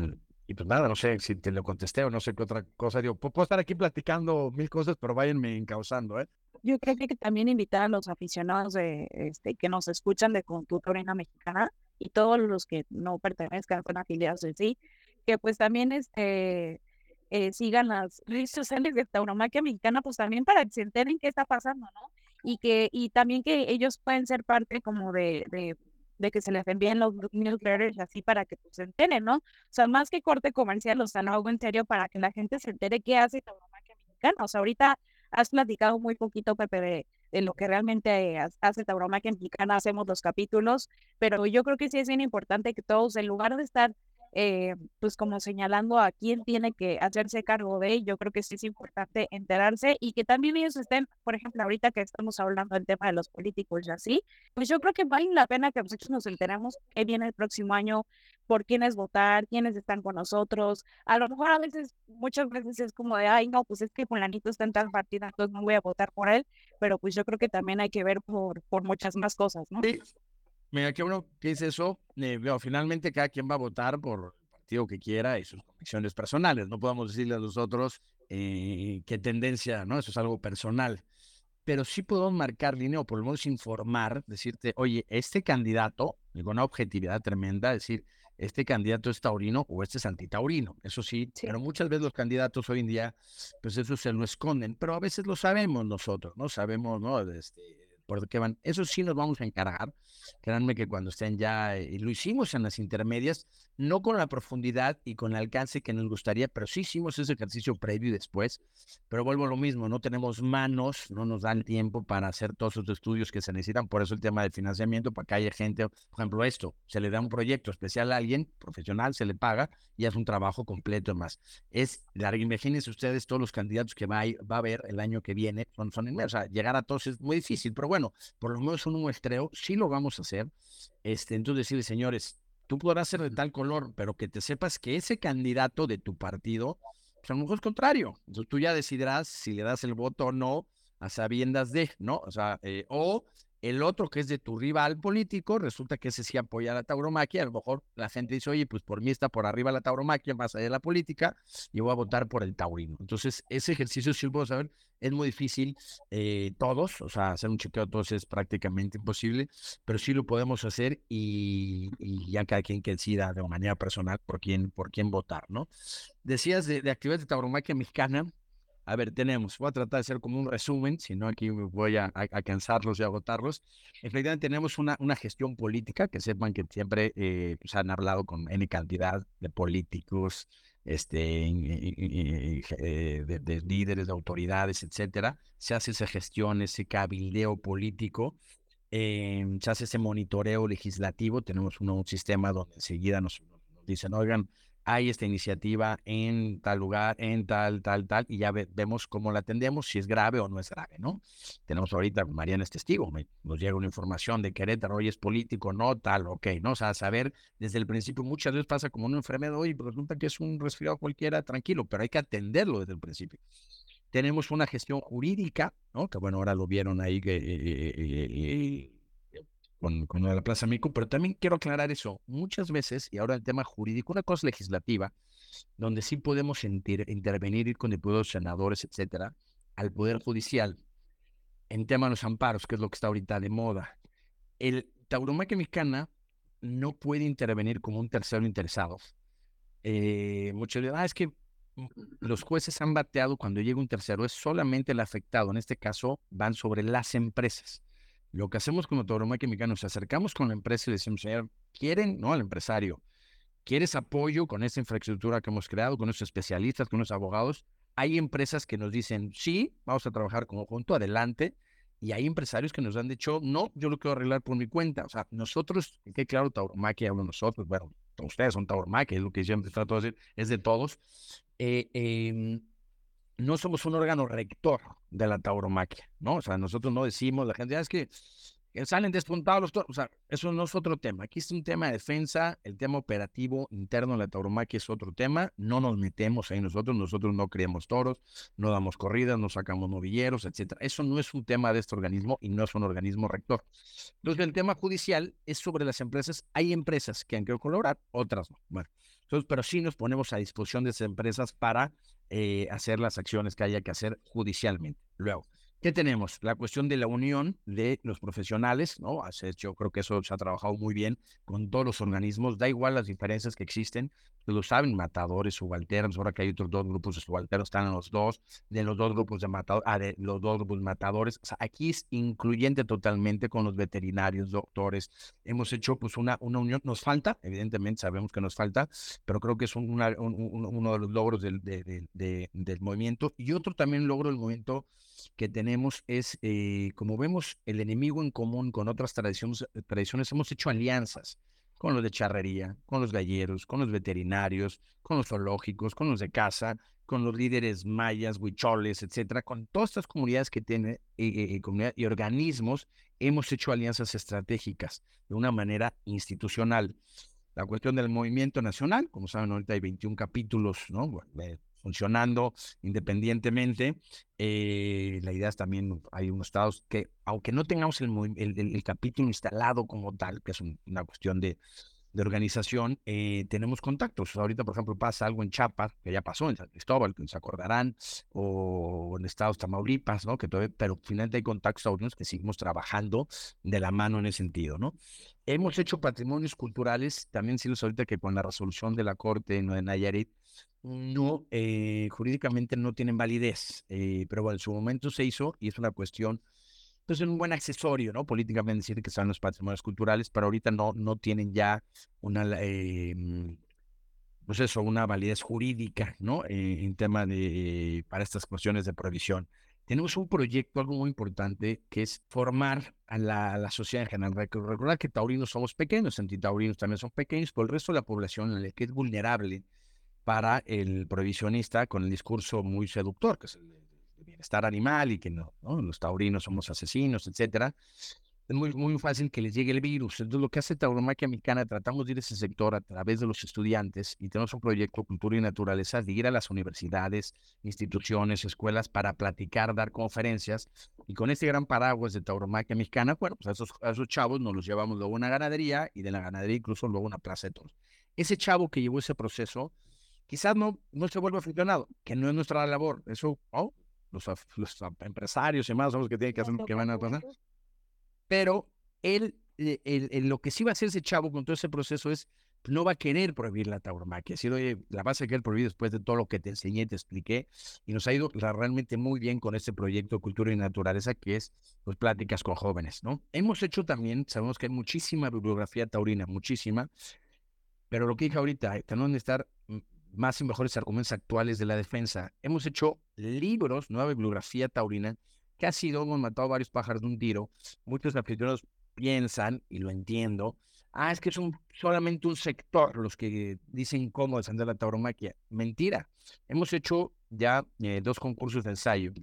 pues nada, no sé si te lo contesté o no sé qué otra cosa. Digo, puedo estar aquí platicando mil cosas, pero váyanme encauzando, ¿eh?
Yo creo que también invitar a los aficionados de, este, que nos escuchan de Cultura Mexicana y todos los que no pertenezcan, son afiliados en sí, que pues también este, eh, sigan las redes sociales de Tauromaquia Mexicana, pues también para que se enteren qué está pasando, ¿no? Y que y también que ellos pueden ser parte como de, de de que se les envíen los newsletters así para que pues, se enteren, ¿no? O sea, más que corte comercial, o sea, no hago en serio para que la gente se entere qué hace Tauromaquia Mexicana. O sea, ahorita has platicado muy poquito, Pepe, de, de lo que realmente hace Tauromaquia Mexicana, hacemos los capítulos, pero yo creo que sí es bien importante que todos, en lugar de estar eh, pues como señalando a quién tiene que hacerse cargo de ello, creo que sí es importante enterarse y que también ellos estén, por ejemplo, ahorita que estamos hablando del tema de los políticos y así, pues yo creo que vale la pena que nosotros nos enteremos qué viene el próximo año, por quiénes votar, quiénes están con nosotros. A lo mejor a veces, muchas veces es como de, ay, no, pues es que fulanito está en tal partida, entonces no voy a votar por él, pero pues yo creo que también hay que ver por, por muchas más cosas, ¿no?
Sí, Mira, que uno piensa eso, eh, finalmente cada quien va a votar por el partido que quiera y sus convicciones personales. No podemos decirle a nosotros eh, qué tendencia, ¿no? Eso es algo personal. Pero sí podemos marcar línea o por lo menos informar, decirte, oye, este candidato, con una objetividad tremenda, decir, este candidato es taurino o este es antitaurino. Eso sí, sí, pero muchas veces los candidatos hoy en día, pues eso se lo esconden, pero a veces lo sabemos nosotros, ¿no? Sabemos, ¿no? Este, por qué van. Eso sí nos vamos a encargar. Créanme que cuando estén ya, y lo hicimos en las intermedias, no con la profundidad y con el alcance que nos gustaría, pero sí hicimos ese ejercicio previo y después. Pero vuelvo a lo mismo, no tenemos manos, no nos dan tiempo para hacer todos los estudios que se necesitan. Por eso el tema del financiamiento, para que haya gente, por ejemplo, esto, se le da un proyecto especial a alguien, profesional, se le paga y hace un trabajo completo más. Es, imagínense ustedes todos los candidatos que va a, va a haber el año que viene, son, son o sea, llegar a todos es muy difícil, pero bueno, por lo menos un muestreo, sí lo vamos a hacer. Este, entonces decirle, señores, tú podrás ser de tal color, pero que te sepas que ese candidato de tu partido, pues a lo mejor es contrario. Entonces tú ya decidirás si le das el voto o no a sabiendas de, ¿no? O sea, eh, o El otro que es de tu rival político, resulta que ese sí apoya la tauromaquia. A lo mejor la gente dice, oye, pues por mí está por arriba la tauromaquia, más allá de la política, y voy a votar por el taurino. Entonces, ese ejercicio, si lo puedo saber, es muy difícil eh, todos, o sea, hacer un chequeo de todos es prácticamente imposible, pero sí lo podemos hacer y, ya cada quien que decida de manera personal por quién, por quién votar, ¿no? Decías de, de actividades de tauromaquia mexicana, a ver, tenemos, voy a tratar de hacer como un resumen, si no aquí voy a, cansarlos y agotarlos. Efectivamente, tenemos una, una gestión política, que sepan que siempre eh, pues, han hablado con N cantidad de políticos, este, eh, de, líderes, de autoridades, etcétera. Se hace esa gestión, ese cabildeo político, eh, se hace ese monitoreo legislativo. Tenemos un, sistema donde enseguida nos, nos dicen, oigan, hay esta iniciativa en tal lugar, en tal, tal, tal, y ya vemos cómo la atendemos, si es grave o no es grave, ¿no? Tenemos ahorita, Mariana es testigo, nos llega una información de Querétaro, hoy es político, no tal, ok, ¿no? O sea, saber desde el principio, muchas veces pasa como una enfermedad, hoy resulta que es un resfriado cualquiera, tranquilo, pero hay que atenderlo desde el principio. Tenemos una gestión jurídica, ¿no? Que bueno, ahora lo vieron ahí que... Eh, eh, eh, con, la Plaza Mico, pero también quiero aclarar eso. Muchas veces, y ahora el tema jurídico, una cosa legislativa, donde sí podemos intervenir, ir con diputados, senadores, etcétera, al Poder Judicial, en tema de los amparos, que es lo que está ahorita de moda. El tauromaquia mexicana no puede intervenir como un tercero interesado. Eh, muchos dicen, ah, es que los jueces han bateado cuando llega un tercero, es solamente el afectado. En este caso, van sobre las empresas. Lo que hacemos con Tauromaquia Mexicana, nos acercamos con la empresa y decimos, señor, ¿quieren? No, al empresario. ¿Quieres apoyo con esta infraestructura que hemos creado, con nuestros especialistas, con nuestros abogados? Hay empresas que nos dicen, sí, vamos a trabajar conjunto, adelante. Y hay empresarios que nos han dicho, no, yo lo quiero arreglar por mi cuenta. O sea, nosotros, que claro, Tauromaquia hablo nosotros, bueno, ustedes son Tauromaquia, es lo que siempre trato de decir, es de todos. Eh, em, no somos un órgano rector de la tauromaquia, ¿no? O sea, nosotros no decimos, la gente, ah, es que, salen despuntados los toros, o sea, eso no es otro tema. Aquí es un tema de defensa, el tema operativo interno de la tauromaquia es otro tema, no nos metemos ahí nosotros, nosotros no criamos toros, no damos corridas, no sacamos novilleros, etcétera. Eso no es un tema de este organismo y no es un organismo rector. Entonces, el tema judicial es sobre las empresas. Hay empresas que han querido colaborar, otras no. Bueno, entonces, pero sí nos ponemos a disposición de esas empresas para eh, hacer las acciones que haya que hacer judicialmente. Luego, ¿qué tenemos? La cuestión de la unión de los profesionales, ¿no? Yo creo que eso se ha trabajado muy bien con todos los organismos, da igual las diferencias que existen, lo saben, matadores, subalternos, ahora que hay otros dos grupos de subalternos, están los dos, de los dos grupos de matadores, ah, de los dos grupos matadores, aquí es incluyente totalmente con los veterinarios, doctores, hemos hecho pues una, una unión, nos falta, evidentemente sabemos que nos falta, pero creo que es uno de los logros del, del movimiento, y otro también logro del movimiento que tenemos es, eh, como vemos, el enemigo en común con otras tradiciones, tradiciones hemos hecho alianzas, con los de charrería, con los galleros, con los veterinarios, con los zoológicos, con los de casa, con los líderes mayas, huicholes, etcétera, con todas estas comunidades que tienen eh, eh, y organismos, hemos hecho alianzas estratégicas de una manera institucional. La cuestión del movimiento nacional, como saben, ahorita hay 21 capítulos, ¿no? Funcionando independientemente. Eh, la idea es también, hay unos estados que, aunque no tengamos el, el, capítulo instalado como tal, que es una cuestión de, de organización, eh, tenemos contactos. Ahorita, por ejemplo, pasa algo en Chiapas, que ya pasó en San Cristóbal, que se acordarán, o en estados Tamaulipas, ¿no? Que todavía, pero finalmente hay contactos autónomos que seguimos trabajando de la mano en ese sentido, ¿no? Hemos hecho patrimonios culturales, también sí ahorita que con la resolución de la Corte de Nayarit, no, eh, jurídicamente no tienen validez, eh, pero bueno, en su momento se hizo y es una cuestión, pues un buen accesorio, ¿no? Políticamente decir que son los patrimonios culturales, pero ahorita no, no tienen ya una, eh, pues eso, una validez jurídica, ¿no? en tema de, para estas cuestiones de prohibición. Tenemos un proyecto, algo muy importante, que es formar a la, a la sociedad en general. Recordar que taurinos somos pequeños, antitaurinos también son pequeños, pero el resto de la población en la que es vulnerable para el prohibicionista con el discurso muy seductor, que es el bienestar animal y que no, los taurinos somos asesinos, etcétera. Es muy, muy fácil que les llegue el virus. Entonces, lo que hace Tauromaquia Mexicana, tratamos de ir a ese sector a través de los estudiantes y tenemos un proyecto Cultura y Naturaleza de ir a las universidades, instituciones, escuelas para platicar, dar conferencias Y con este gran paraguas de tauromaquia mexicana, bueno, pues a esos, a esos chavos nos los llevamos luego a una ganadería y de la ganadería incluso luego a una plaza de toros. Ese chavo que llevó ese proceso, quizás no, no se vuelva aficionado, que no es nuestra labor. Eso, oh, los, los empresarios y más son los que tienen que hacer, que van a pasar. Pero él, el, lo que sí va a hacer ese chavo con todo ese proceso es no va a querer prohibir la tauromaquia. Si la base que él prohibir después de todo lo que te enseñé, te expliqué, y nos ha ido realmente muy bien con este proyecto Cultura y Naturaleza, que es pues pláticas con jóvenes, ¿no? Hemos hecho también, sabemos que hay muchísima bibliografía taurina, muchísima, pero lo que dije ahorita, tenemos que estar más y mejores argumentos actuales de la defensa. Hemos hecho libros, nueva bibliografía taurina, que ha sido, hemos matado varios pájaros de un tiro. Muchos aficionados piensan, y lo entiendo, ah, es que es solamente un sector los que dicen cómo defender la tauromaquia. Mentira. Hemos hecho ya eh, dos concursos de ensayo,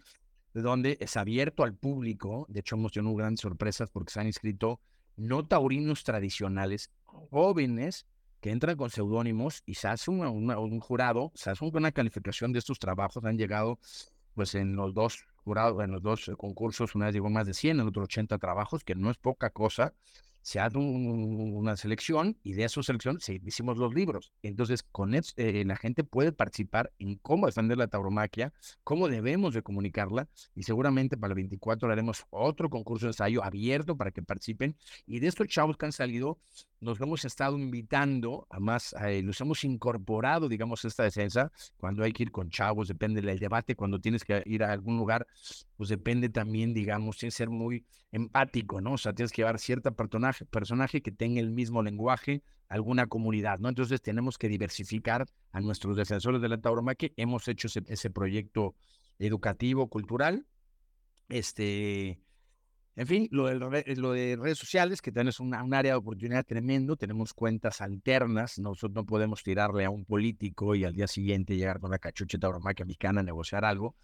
de donde es abierto al público. De hecho, hemos tenido grandes sorpresas porque se han inscrito no taurinos tradicionales, jóvenes que entran con seudónimos y se hace un jurado, se hace una calificación de estos trabajos. Han llegado, pues, en los dos jurados, en los dos concursos, una vez llegó más de 100, en otro 80 trabajos, que no es poca cosa se hace una selección y de esa selección se hicimos los libros. Entonces, con eso, eh, la gente puede participar en cómo defender la tauromaquia, cómo debemos de comunicarla y seguramente para el 24 haremos otro concurso de ensayo abierto para que participen. Y de estos chavos que han salido, nos hemos estado invitando a más, eh, hemos incorporado, digamos, esta defensa, cuando hay que ir con chavos, depende del debate, cuando tienes que ir a algún lugar, pues depende también, digamos, tienes que ser muy empático, ¿no? O sea, tienes que llevar cierta personaje, personaje que tenga el mismo lenguaje, alguna comunidad, ¿no? Entonces tenemos que diversificar a nuestros defensores de la tauromaquia. Hemos hecho ese, ese proyecto educativo, cultural, este en fin, lo de, lo de redes sociales, que también es un área de oportunidad tremendo, tenemos cuentas alternas, nosotros no podemos tirarle a un político y al día siguiente llegar con la cachucha tauromaquia mexicana a negociar algo.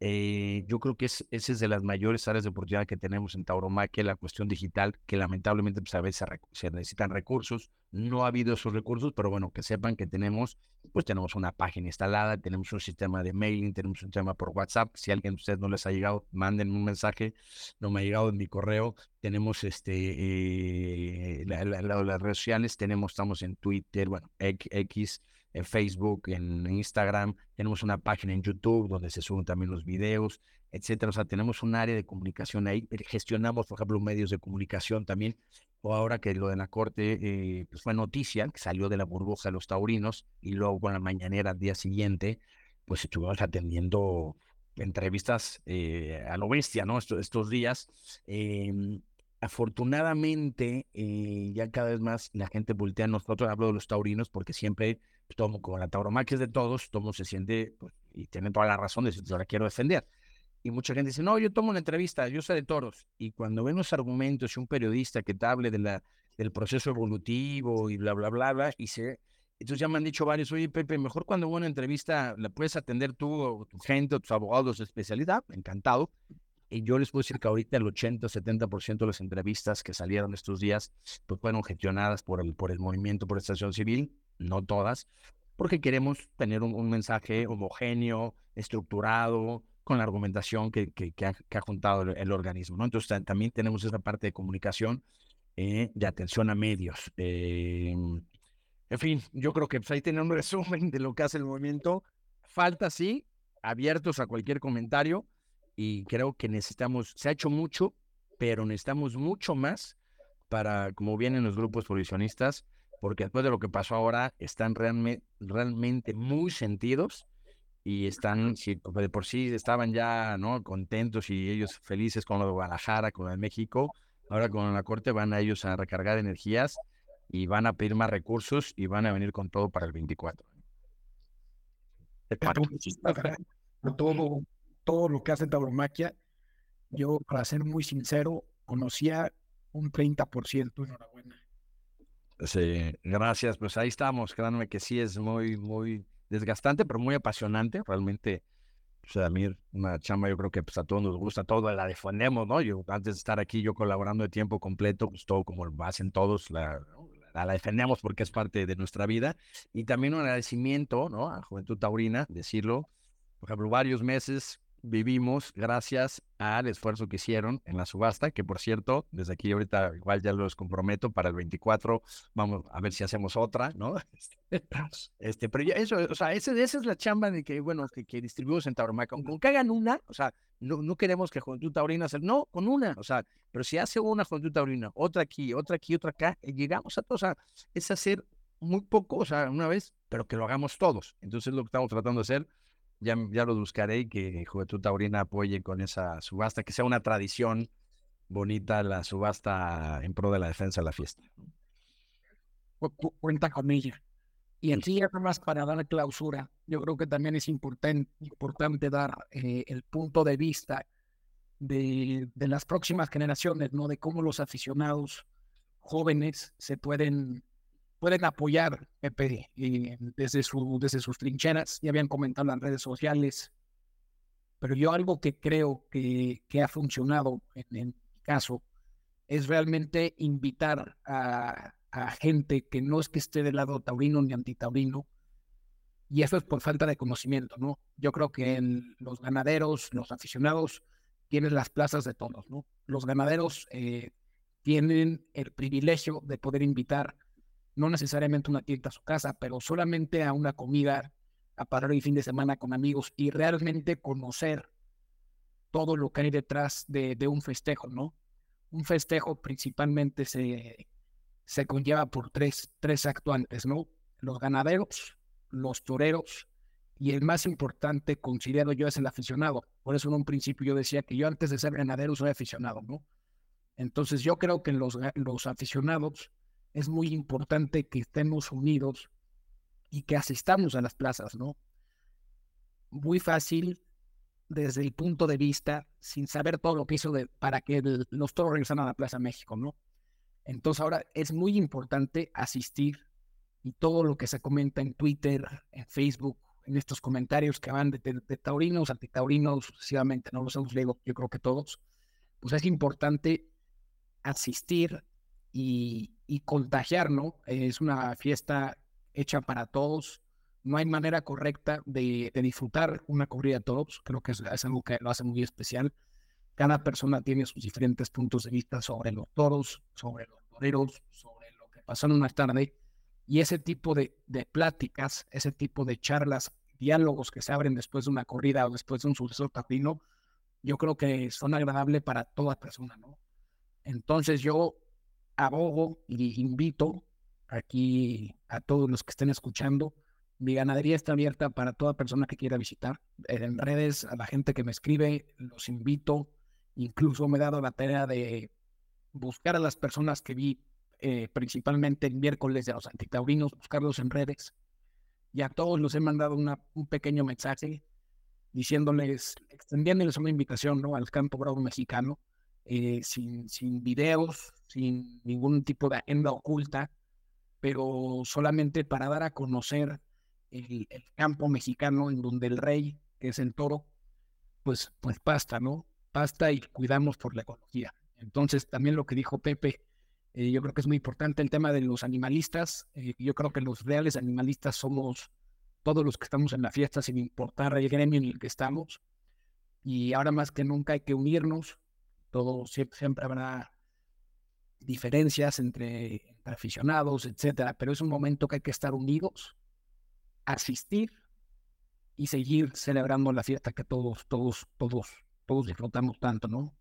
Eh, yo creo que es, esa es de las mayores áreas de oportunidad que tenemos en Tauromaquia, la cuestión digital, que lamentablemente pues, a veces se, necesitan recursos. No ha habido esos recursos, pero bueno, que sepan que tenemos, pues tenemos una página instalada, tenemos un sistema de mailing, tenemos un sistema por WhatsApp. Si alguien de ustedes no les ha llegado, manden un mensaje, no me ha llegado en mi correo. Tenemos este, eh, las redes sociales, tenemos, estamos en Twitter, bueno, X en Facebook, en Instagram, tenemos una página en YouTube donde se suben también los videos, etcétera. O sea, tenemos un área de comunicación ahí, eh, gestionamos, por ejemplo, medios de comunicación también. O ahora que lo de la corte eh, pues fue noticia, que salió de la burbuja de los taurinos y luego con la mañanera al día siguiente, pues estuvimos atendiendo entrevistas eh, a lo bestia, ¿no? Estos, estos días. Em, afortunadamente, ya cada vez más la gente voltea a nosotros, hablo de los taurinos, porque siempre tomo con la tauromaquia es de todos, todo se siente pues, y tiene toda la razón de decir, yo la quiero defender. Y mucha gente dice, no, yo tomo una entrevista, yo sé de toros. Y cuando ven los argumentos y un periodista que te hable de la, del proceso evolutivo y bla, bla, bla, bla, y se... Entonces ya me han dicho varios, oye, Pepe, mejor cuando hubo una entrevista la puedes atender tú o tu gente o tus abogados de especialidad, encantado. Y yo les puedo decir que ahorita el 80-70% de las entrevistas que salieron estos días pues fueron gestionadas por el, por el movimiento por estación civil no todas, porque queremos tener un, mensaje homogéneo, estructurado, con la argumentación que, que, ha, juntado el, organismo. ¿no? Entonces también tenemos esa parte de comunicación, eh, de atención a medios. Eh, en fin, yo creo que pues, ahí tienen un <laughs> resumen de lo que hace el movimiento. Falta, sí, abiertos a cualquier comentario y creo que necesitamos, se ha hecho mucho, pero necesitamos mucho más para, como vienen los grupos provisionistas, porque después de lo que pasó ahora, están realmente, realmente muy sentidos y están, si de por sí estaban ya ¿no? contentos y ellos felices con lo de Guadalajara, con lo de México, ahora con la Corte van a ellos a recargar energías y van a pedir más recursos y van a venir con todo para el 24.
Todo, todo lo que hace tauromaquia, yo, para ser muy sincero, conocía un 30%, enhorabuena.
Sí, gracias. Pues ahí estamos. Créanme que sí es muy, muy desgastante, pero muy apasionante. Realmente, pues a mí una chamba yo creo que pues, a todos nos gusta, todo la defendemos, ¿no? Yo antes de estar aquí yo colaborando de tiempo completo, pues todo como lo hacen todos, la, la, defendemos porque es parte de nuestra vida. Y también un agradecimiento, ¿no? A Juventud Taurina, decirlo. Por ejemplo, varios meses vivimos gracias al esfuerzo que hicieron en la subasta, que por cierto, desde aquí ahorita igual ya los comprometo para el 24, vamos a ver si hacemos otra, ¿no? <laughs> Este, pero ya eso, o sea, esa, esa es la chamba de que, bueno, que, que distribuimos en Tauromaca. Con que hagan una, o sea, no, no queremos que Juventud Taurina hacer, no, con una, o sea, pero si hace una Juventud Taurina, otra aquí, otra aquí, otra acá, llegamos a todos, o sea, es hacer muy poco, o sea, una vez, pero que lo hagamos todos. Entonces es lo que estamos tratando de hacer ya, ya lo buscaré y que Juventud Taurina apoye con esa subasta, que sea una tradición bonita la subasta en pro de la defensa de la fiesta.
Cuenta con ella. Y aquí, además, para dar clausura, yo creo que también es importante, importante dar eh, el punto de vista de, de, las próximas generaciones, ¿no? De cómo los aficionados jóvenes se pueden pueden apoyar Pepe desde, su, desde sus trincheras, ya habían comentado en las redes sociales, pero yo algo que creo que, que ha funcionado en, mi caso es realmente invitar a, a, gente que no es que esté del lado taurino ni antitaurino, y eso es por falta de conocimiento, ¿no? Yo creo que en los ganaderos, los aficionados, tienen las plazas de todos, ¿no? Los ganaderos eh, tienen el privilegio de poder invitar no necesariamente una tienda a su casa, pero solamente a una comida, a parar el fin de semana con amigos y realmente conocer todo lo que hay detrás de, un festejo, ¿no? Un festejo principalmente se, se conlleva por tres, tres actuantes, ¿no? Los ganaderos, los toreros y el más importante, considerado yo, es el aficionado. Por eso en un principio yo decía que yo antes de ser ganadero soy aficionado, ¿no? Entonces yo creo que los, los aficionados es muy importante que estemos unidos y que asistamos a las plazas, ¿no? Muy fácil desde el punto de vista, sin saber todo lo que hizo de, para que el, los toros regresaran a la Plaza México, ¿no? Entonces ahora es muy importante asistir y todo lo que se comenta en Twitter, en Facebook, en estos comentarios que van de, de, de taurinos, antitaurinos, sucesivamente, no los hemos leído, yo creo que todos, pues es importante asistir y, y. Es una fiesta hecha para todos. No hay manera correcta de, de disfrutar una corrida de todos. Creo que es, es, algo que lo hace muy especial. Cada persona tiene sus diferentes puntos de vista sobre los toros, sobre los toreros, sobre lo que pasó en una tarde. Y ese tipo de, de pláticas, ese tipo de charlas, diálogos que se abren después de una corrida o después de un sucesor taurino, yo creo que son agradables para toda persona, ¿no? Entonces yo abogo y invito aquí a todos los que estén escuchando. Mi ganadería está abierta para toda persona que quiera visitar. En redes, a la gente que me escribe, los invito. Incluso me he dado la tarea de buscar a las personas que vi eh, principalmente el miércoles de los antitaurinos, buscarlos en redes. Y a todos los he mandado una, un pequeño mensaje diciéndoles, extendiéndoles una invitación ¿no? al campo bravo mexicano, eh, sin, videos, sin ningún tipo de agenda oculta, pero solamente para dar a conocer el, el, campo mexicano en donde el rey, que es el toro, pues, pues pasta, ¿no? Pasta y cuidamos por la ecología. Entonces, también lo que dijo Pepe, eh, yo creo que es muy importante el tema de los animalistas. Eh, yo creo que los reales animalistas somos todos los que estamos en la fiesta, sin importar el gremio en el que estamos. Y ahora más que nunca hay que unirnos. Todo siempre, siempre habrá diferencias entre, entre, aficionados, etcétera, pero es un momento que hay que estar unidos, asistir y seguir celebrando la fiesta que todos, todos, todos, todos disfrutamos tanto, ¿no?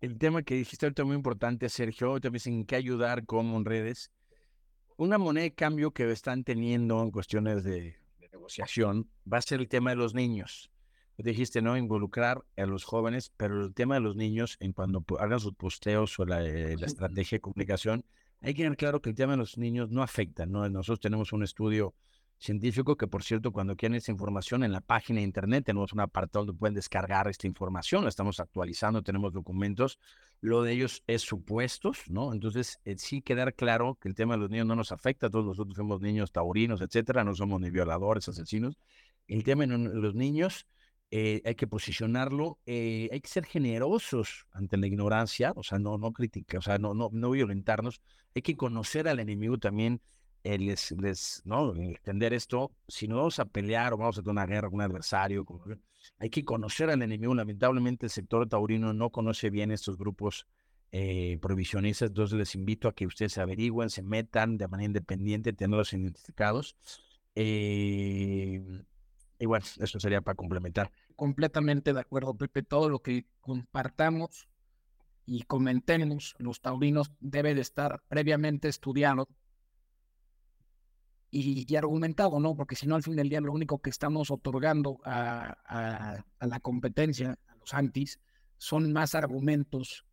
El tema que dijiste ahorita muy importante, Sergio, también en qué ayudar como en redes. Una moneda de cambio que están teniendo en cuestiones de, de negociación va a ser el tema de los niños dijiste, ¿no? Involucrar a los jóvenes, pero el tema de los niños, en cuando hagan sus posteos o la, eh, la, estrategia de comunicación, hay que tener claro que el tema de los niños no afecta, ¿no? Nosotros tenemos un estudio científico que, por cierto, cuando quieren esa información en la página de internet, tenemos un apartado donde pueden descargar esta información, la estamos actualizando, tenemos documentos, lo de ellos es supuestos, ¿no? Entonces, eh, sí quedar claro que el tema de los niños no nos afecta, todos nosotros somos niños taurinos, etcétera, no somos ni violadores, asesinos. El tema de los niños eh, hay que posicionarlo, eh, hay que ser generosos ante la ignorancia, o sea, no, no criticar, o sea, no, no, no violentarnos, hay que conocer al enemigo también, eh, ¿no? Entender esto, si no vamos a pelear o vamos a tener una guerra con un adversario, hay que conocer al enemigo. Lamentablemente el sector taurino no conoce bien estos grupos eh, provisionistas, entonces les invito a que ustedes se averigüen, se metan de manera independiente, tenerlos identificados. Eh, y bueno, eso sería para complementar.
Completamente de acuerdo, Pepe. Todo lo que compartamos y comentemos los taurinos debe de estar previamente estudiado y, argumentado, ¿no? Porque si no, al fin del día, lo único que estamos otorgando a, a, la competencia, a los antis, son más argumentos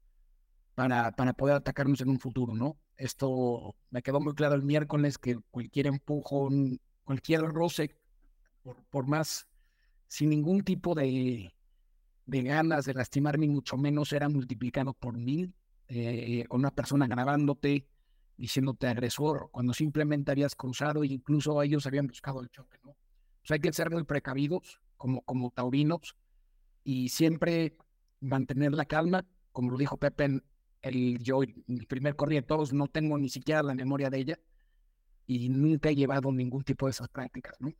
para, para poder atacarnos en un futuro, ¿no? Esto me quedó muy claro el miércoles que cualquier empujón, cualquier roce, por, más, sin ningún tipo de, ganas de lastimar, ni mucho menos, era multiplicado por mil, eh, con una persona grabándote, diciéndote agresor, cuando simplemente habías cruzado e incluso ellos habían buscado el choque, ¿no? hay que ser muy precavidos como, como taurinos y siempre mantener la calma, como lo dijo Pepe, el, yo, el primer corrido de todos, no tengo ni siquiera la memoria de ella y nunca he llevado ningún tipo de esas prácticas, ¿no?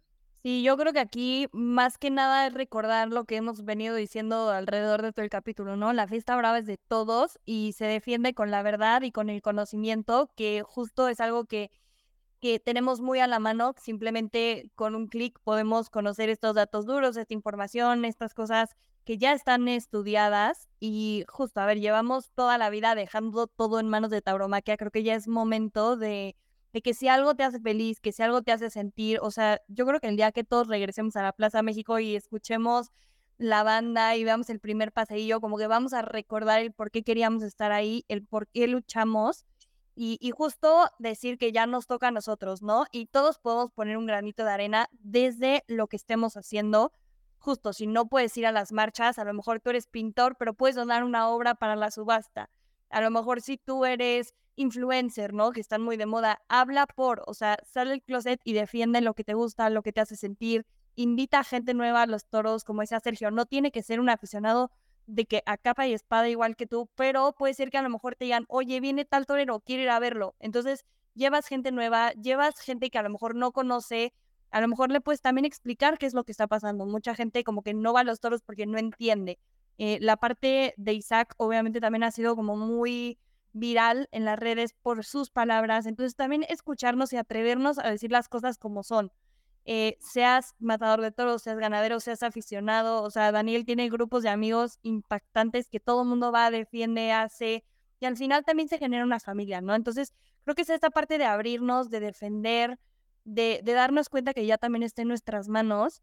Sí, yo creo que aquí más que nada es recordar lo que hemos venido diciendo alrededor de todo el capítulo, ¿no? La fiesta brava es de todos y se defiende con la verdad y con el conocimiento, que justo es algo que, que tenemos muy a la mano, simplemente con un clic podemos conocer estos datos duros, esta información, estas cosas que ya están estudiadas y justo, a ver, llevamos toda la vida dejando todo en manos de tauromaquia, creo que ya es momento de de que si algo te hace feliz, que si algo te hace sentir, o sea, yo creo que el día que todos regresemos a la Plaza México y escuchemos la banda y veamos el primer paseillo, como que vamos a recordar el por qué queríamos estar ahí, el por qué luchamos y, y justo decir que ya nos toca a nosotros, ¿no? Y todos podemos poner un granito de arena desde lo que estemos haciendo. Justo, si no puedes ir a las marchas, a lo mejor tú eres pintor, pero puedes donar una obra para la subasta. A lo mejor si tú eres influencer, ¿no? Que están muy de moda, habla por, o sea, sale del closet y defiende lo que te gusta, lo que te hace sentir, invita a gente nueva a los toros, como decía Sergio, no tiene que ser un aficionado de que a capa y espada igual que tú, pero puede ser que a lo mejor te digan, oye, viene tal torero, quiero ir a verlo. Entonces, llevas gente nueva, llevas gente que a lo mejor no conoce, a lo mejor le puedes también explicar qué es lo que está pasando. Mucha gente como que no va a los toros porque no entiende. Eh, la parte de Isaac obviamente también ha sido como muy viral en las redes por sus palabras. Entonces también escucharnos y atrevernos a decir las cosas como son. Eh, seas matador de toros, seas ganadero, seas aficionado. O sea, Daniel tiene grupos de amigos impactantes que todo el mundo va, defiende, hace. Y al final también se genera una familia, ¿no? Entonces, creo que es esta parte de abrirnos, de defender, de, de darnos cuenta que ya también está en nuestras manos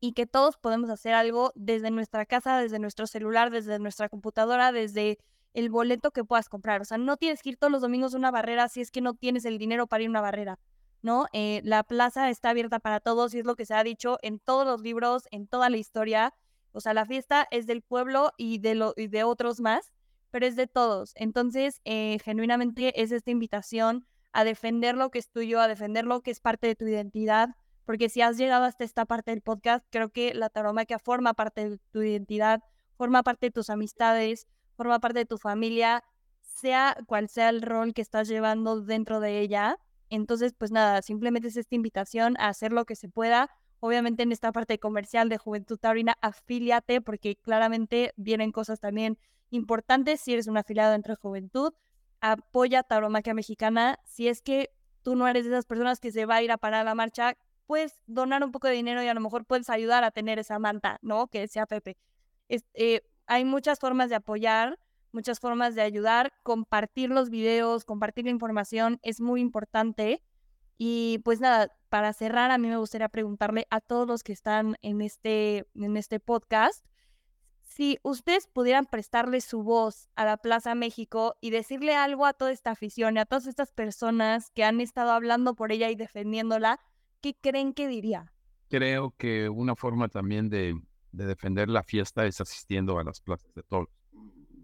y que todos podemos hacer algo desde nuestra casa, desde nuestro celular, desde nuestra computadora, desde el boleto que puedas comprar. O sea, no tienes que ir todos los domingos a una barrera si es que no tienes el dinero para ir a una barrera, ¿no? Eh, la plaza está abierta para todos y es lo que se ha dicho en todos los libros, en toda la historia. O sea, la fiesta es del pueblo y de, lo, y de otros más, pero es de todos. Entonces, eh, genuinamente es esta invitación a defender lo que es tuyo, a defender lo que es parte de tu identidad, porque si has llegado hasta esta parte del podcast, creo que la taromaquia forma parte de tu identidad, forma parte de tus amistades, forma parte de tu familia, sea cual sea el rol que estás llevando dentro de ella. Entonces, pues nada, simplemente es esta invitación a hacer lo que se pueda. Obviamente en esta parte comercial de Juventud Taurina, afíliate porque claramente vienen cosas también importantes si eres un afiliado dentro de Juventud. Apoya Tauromaquia Mexicana. Si es que tú no eres de esas personas que se va a ir a parar la marcha, puedes donar un poco de dinero y a lo mejor puedes ayudar a tener esa manta, ¿no? Que sea Pepe. Eh, hay muchas formas de apoyar, muchas formas de ayudar. Compartir los videos, compartir la información es muy importante. Y pues nada, para cerrar, a mí me gustaría preguntarle a todos los que están en este, en este podcast, si ustedes pudieran prestarle su voz a la Plaza México y decirle algo a toda esta afición y a todas estas personas que han estado hablando por ella y defendiéndola, ¿qué creen que diría?
Creo que una forma también de de defender la fiesta es asistiendo a las plazas de toros.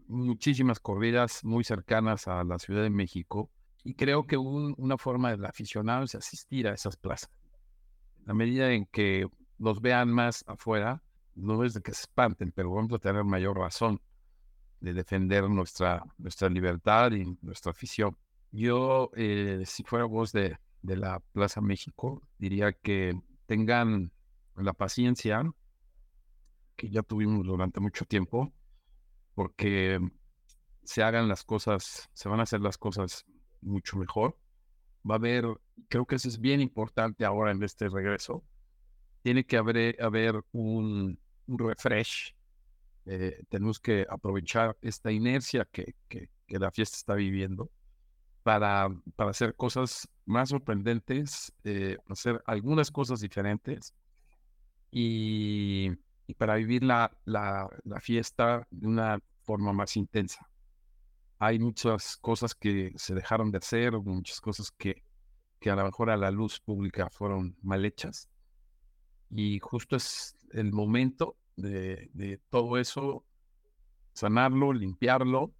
Muchísimas corridas muy cercanas a la Ciudad de México y creo que una forma del aficionado es asistir a esas plazas. A medida en que los vean más afuera, no es de que se espanten, pero vamos a tener mayor razón de defender nuestra, nuestra libertad y nuestra afición. Yo, eh, si fuera voz de, de la Plaza México, diría que tengan la paciencia que ya tuvimos durante mucho tiempo, porque se hagan las cosas, se van a hacer las cosas mucho mejor. Va a haber, creo que eso es bien importante ahora en este regreso, tiene que haber, haber un, refresh. Eh, tenemos que aprovechar esta inercia que, que, la fiesta está viviendo para, para hacer cosas más sorprendentes, eh, hacer algunas cosas diferentes y, y para vivir la, la, fiesta de una forma más intensa. Hay muchas cosas que se dejaron de hacer, muchas cosas que, que a lo mejor a la luz pública fueron mal hechas y justo es el momento de, de todo eso, sanarlo, limpiarlo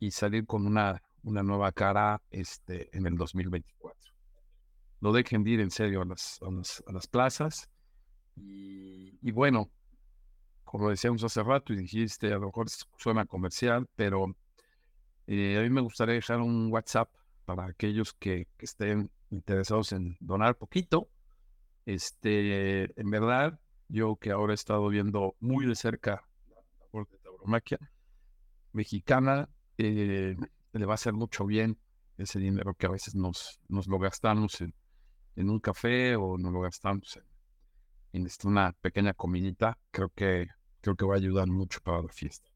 y salir con una, una nueva cara este, en el 2024. No dejen de ir en serio a las, a las, plazas. Y, bueno, como decíamos hace rato y dijiste, a lo mejor suena comercial, pero eh, a mí me gustaría dejar un WhatsApp para aquellos que, estén interesados en donar poquito este, en verdad, yo que ahora he estado viendo muy de cerca la labor de tauromaquia mexicana, eh, le va a hacer mucho bien ese dinero que a veces nos, nos lo gastamos en, en un café o nos lo gastamos en, este, una pequeña comidita. Creo que, creo que va a ayudar mucho para la fiesta.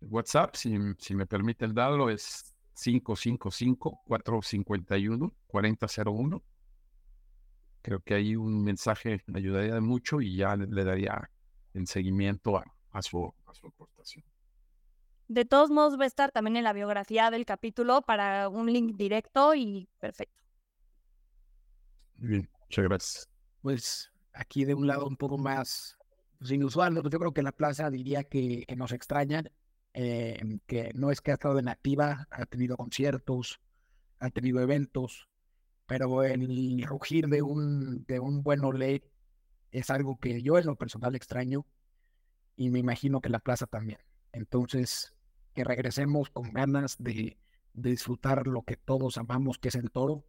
El WhatsApp, si, si me permiten darlo, es 555-451-4001 creo que ahí un mensaje me ayudaría mucho y ya le, daría el seguimiento a, su, aportación.
De todos modos va a estar también en la biografía del capítulo para un link directo y perfecto.
Bien, muchas gracias.
Pues aquí de un lado un poco más pues, inusual, yo creo que la plaza diría que, nos extrañan, eh, que no es que ha estado en activa, ha tenido conciertos, ha tenido eventos, pero el rugir de un, de un buen olé es algo que yo en lo personal extraño y me imagino que la plaza también. Entonces, que regresemos con ganas de, disfrutar lo que todos amamos, que es el toro,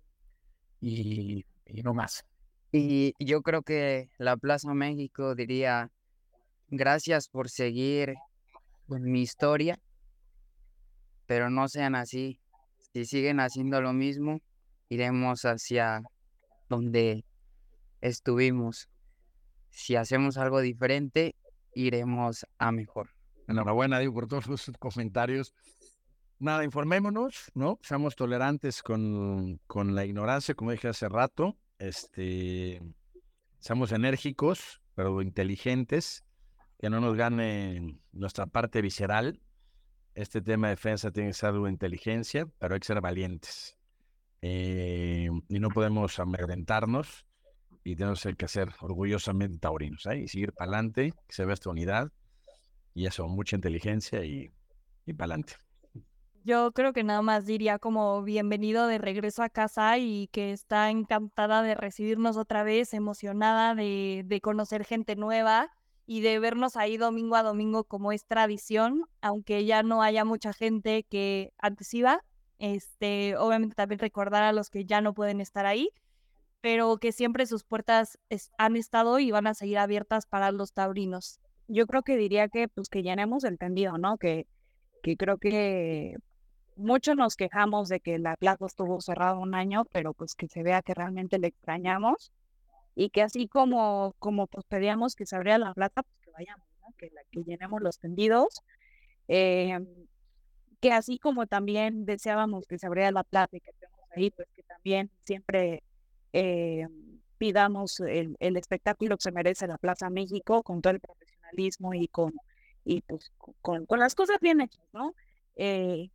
y, y no más.
Y yo creo que la Plaza México diría, gracias por seguir mi historia, pero no sean así. Si siguen haciendo lo mismo, iremos hacia donde estuvimos. Si hacemos algo diferente, iremos a mejor.
Enhorabuena, Diego, por todos sus comentarios. Nada, informémonos, ¿no? Seamos tolerantes con, con la ignorancia, como dije hace rato. Este, seamos enérgicos, pero inteligentes, que no nos gane nuestra parte visceral. Este tema de defensa tiene que ser de inteligencia, pero hay que ser valientes. Eh, y no podemos amedrentarnos y tenemos que ser orgullosamente taurinos ¿eh? y seguir para adelante, que se vea esta unidad y eso, mucha inteligencia y, y para adelante.
Yo creo que nada más diría como bienvenido de regreso a casa y que está encantada de recibirnos otra vez, emocionada de, de conocer gente nueva y de vernos ahí domingo a domingo como es tradición, aunque ya no haya mucha gente que antes iba, este, obviamente también recordar a los que ya no pueden estar ahí, pero que siempre sus puertas han estado y van a seguir abiertas para los taurinos. Yo creo que diría que pues que ya hemos entendido, ¿no? Que, que creo que muchos nos quejamos de que la plaza estuvo cerrada un año, pero pues que se vea que realmente le extrañamos y que así como, como pues pedíamos que se abriera la plaza, pues que vayamos, ¿no? que, la, que llenemos los tendidos. Eh, que así como también deseábamos que se abriera la plaza y que estemos ahí, pues que también siempre eh, pidamos el, el, espectáculo que se merece la Plaza México con todo el profesionalismo y con y pues con, con las cosas bien hechas, ¿no? Eh,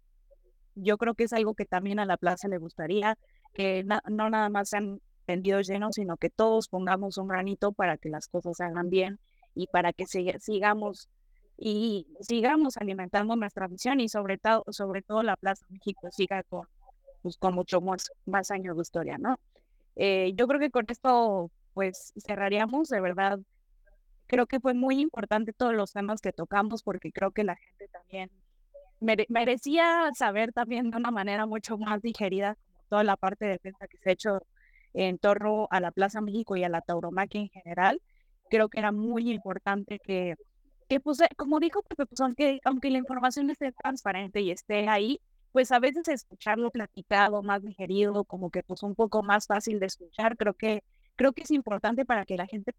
yo creo que es algo que también a la plaza le gustaría, que no nada más sean vendidos llenos, sino que todos pongamos un granito para que las cosas se hagan bien y para que sigamos y sigamos alimentando nuestra visión y sobre todo, sobre todo la Plaza México siga con, pues, con mucho más, más años de historia, ¿no? Eh, yo creo que con esto, pues, cerraríamos, de verdad, creo que fue muy importante todos los temas que tocamos porque creo que la gente también merecía saber también de una manera mucho más digerida toda la parte de defensa que se ha hecho en torno a la Plaza México y a la tauromaquia en general. Creo que era muy importante que, que pues, eh, como dijo Pepe, pues, aunque, aunque la información esté transparente y esté ahí, pues a veces escucharlo platicado, más digerido, como que pues un poco más fácil de escuchar, creo que, creo que es importante para que la gente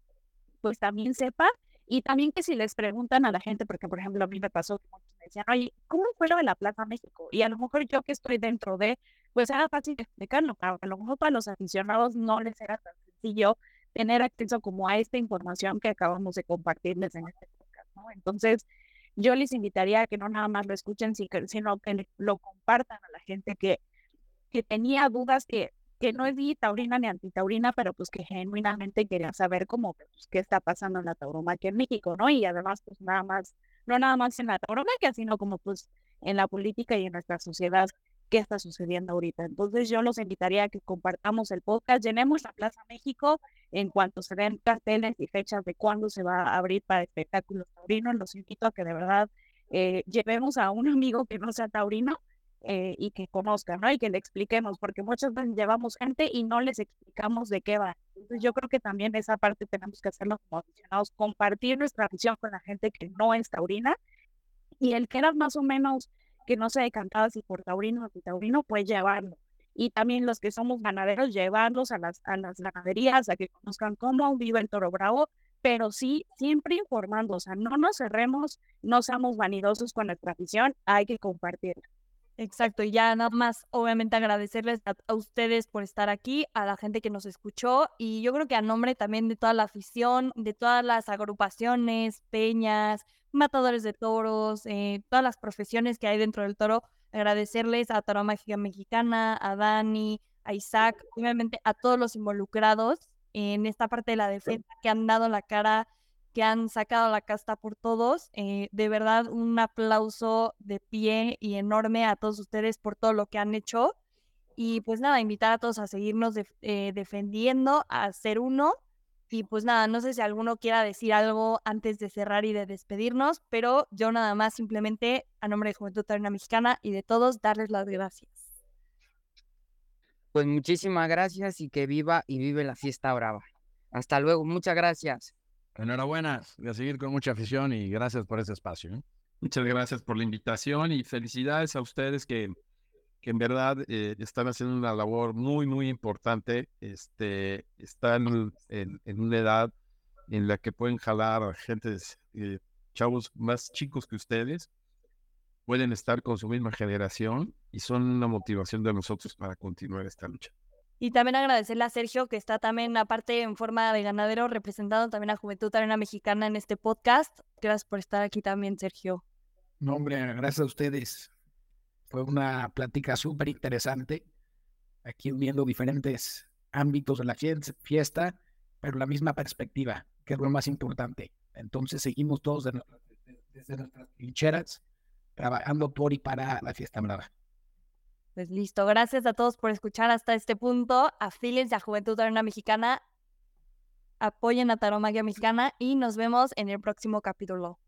pues también sepa y también que si les preguntan a la gente, porque por ejemplo a mí me pasó que muchos me decían, oye, ¿cómo fue lo de la Plaza México? Y a lo mejor yo que estoy dentro de, pues era fácil explicarlo, a lo mejor para los aficionados no les era tan sencillo tener acceso como a esta información que acabamos de compartirles en este podcast, ¿no? Entonces, yo les invitaría a que no nada más lo escuchen, sino que lo compartan a la gente que, que tenía dudas, que, que no es ni taurina ni antitaurina, pero pues que genuinamente quería saber cómo, pues, qué está pasando en la tauromaquia en México, ¿no? Y además, pues nada más, no nada más en la tauromaquia, sino como pues en la política y en nuestra sociedad qué está sucediendo ahorita. Entonces yo los invitaría a que compartamos el podcast, llenemos la Plaza México en cuanto se den carteles y fechas de cuándo se va a abrir para espectáculos taurinos. Los invito a que de verdad eh, llevemos a un amigo que no sea taurino eh, y que conozca, ¿no? Y que le expliquemos, porque muchas veces llevamos gente y no les explicamos de qué va. Entonces yo creo que también esa parte tenemos que hacerlo como aficionados, compartir nuestra visión con la gente que no es taurina y el que era más o menos que no se decantaba si por taurino o antitaurino, pues llevarlo. Y también los que somos ganaderos, llevarlos a las, a las ganaderías, a que conozcan cómo vive el toro bravo, pero sí siempre informando, o sea, no nos cerremos, no seamos vanidosos con nuestra afición, hay que compartirla.
Exacto, y ya nada más, obviamente agradecerles a, a, ustedes por estar aquí, a la gente que nos escuchó y yo creo que a nombre también de toda la afición, de todas las agrupaciones, peñas, matadores de toros, eh, todas las profesiones que hay dentro del toro, agradecerles a Toro Mágica Mexicana, a Dani, a Isaac, obviamente a todos los involucrados en esta parte de la defensa que han dado la cara, que han sacado la casta por todos. Eh, de verdad, un aplauso de pie y enorme a todos ustedes por todo lo que han hecho. Y pues nada, invitar a todos a seguirnos eh, defendiendo, a ser uno y pues nada, no sé si alguno quiera decir algo antes de cerrar y de despedirnos, pero yo nada más simplemente a nombre de Juventud Taurina Mexicana y de todos darles las gracias.
Pues muchísimas gracias y que viva y vive la fiesta brava. Hasta luego, muchas gracias.
Enhorabuena, de seguir con mucha afición y gracias por ese espacio. ¿eh?
Muchas gracias por la invitación y felicidades a ustedes que que en verdad eh, están haciendo una labor muy, muy importante. Este, están en, una edad en la que pueden jalar a gente, eh, chavos más chicos que ustedes, pueden estar con su misma generación y son una motivación de nosotros para continuar esta lucha.
Y también agradecerle a Sergio, que está también, aparte en forma de ganadero, representando también a Juventud Arena Mexicana en este podcast. Gracias por estar aquí también, Sergio.
No, hombre, gracias a ustedes. Fue una plática súper interesante, aquí viendo diferentes ámbitos de la fiesta, pero la misma perspectiva, que es lo más importante. Entonces seguimos todos desde nuestras trincheras, trabajando por y para la fiesta brava.
Pues listo, gracias a todos por escuchar hasta este punto. Afílense a Juventud Arena Mexicana, apoyen a Taromagia Mexicana y nos vemos en el próximo capítulo.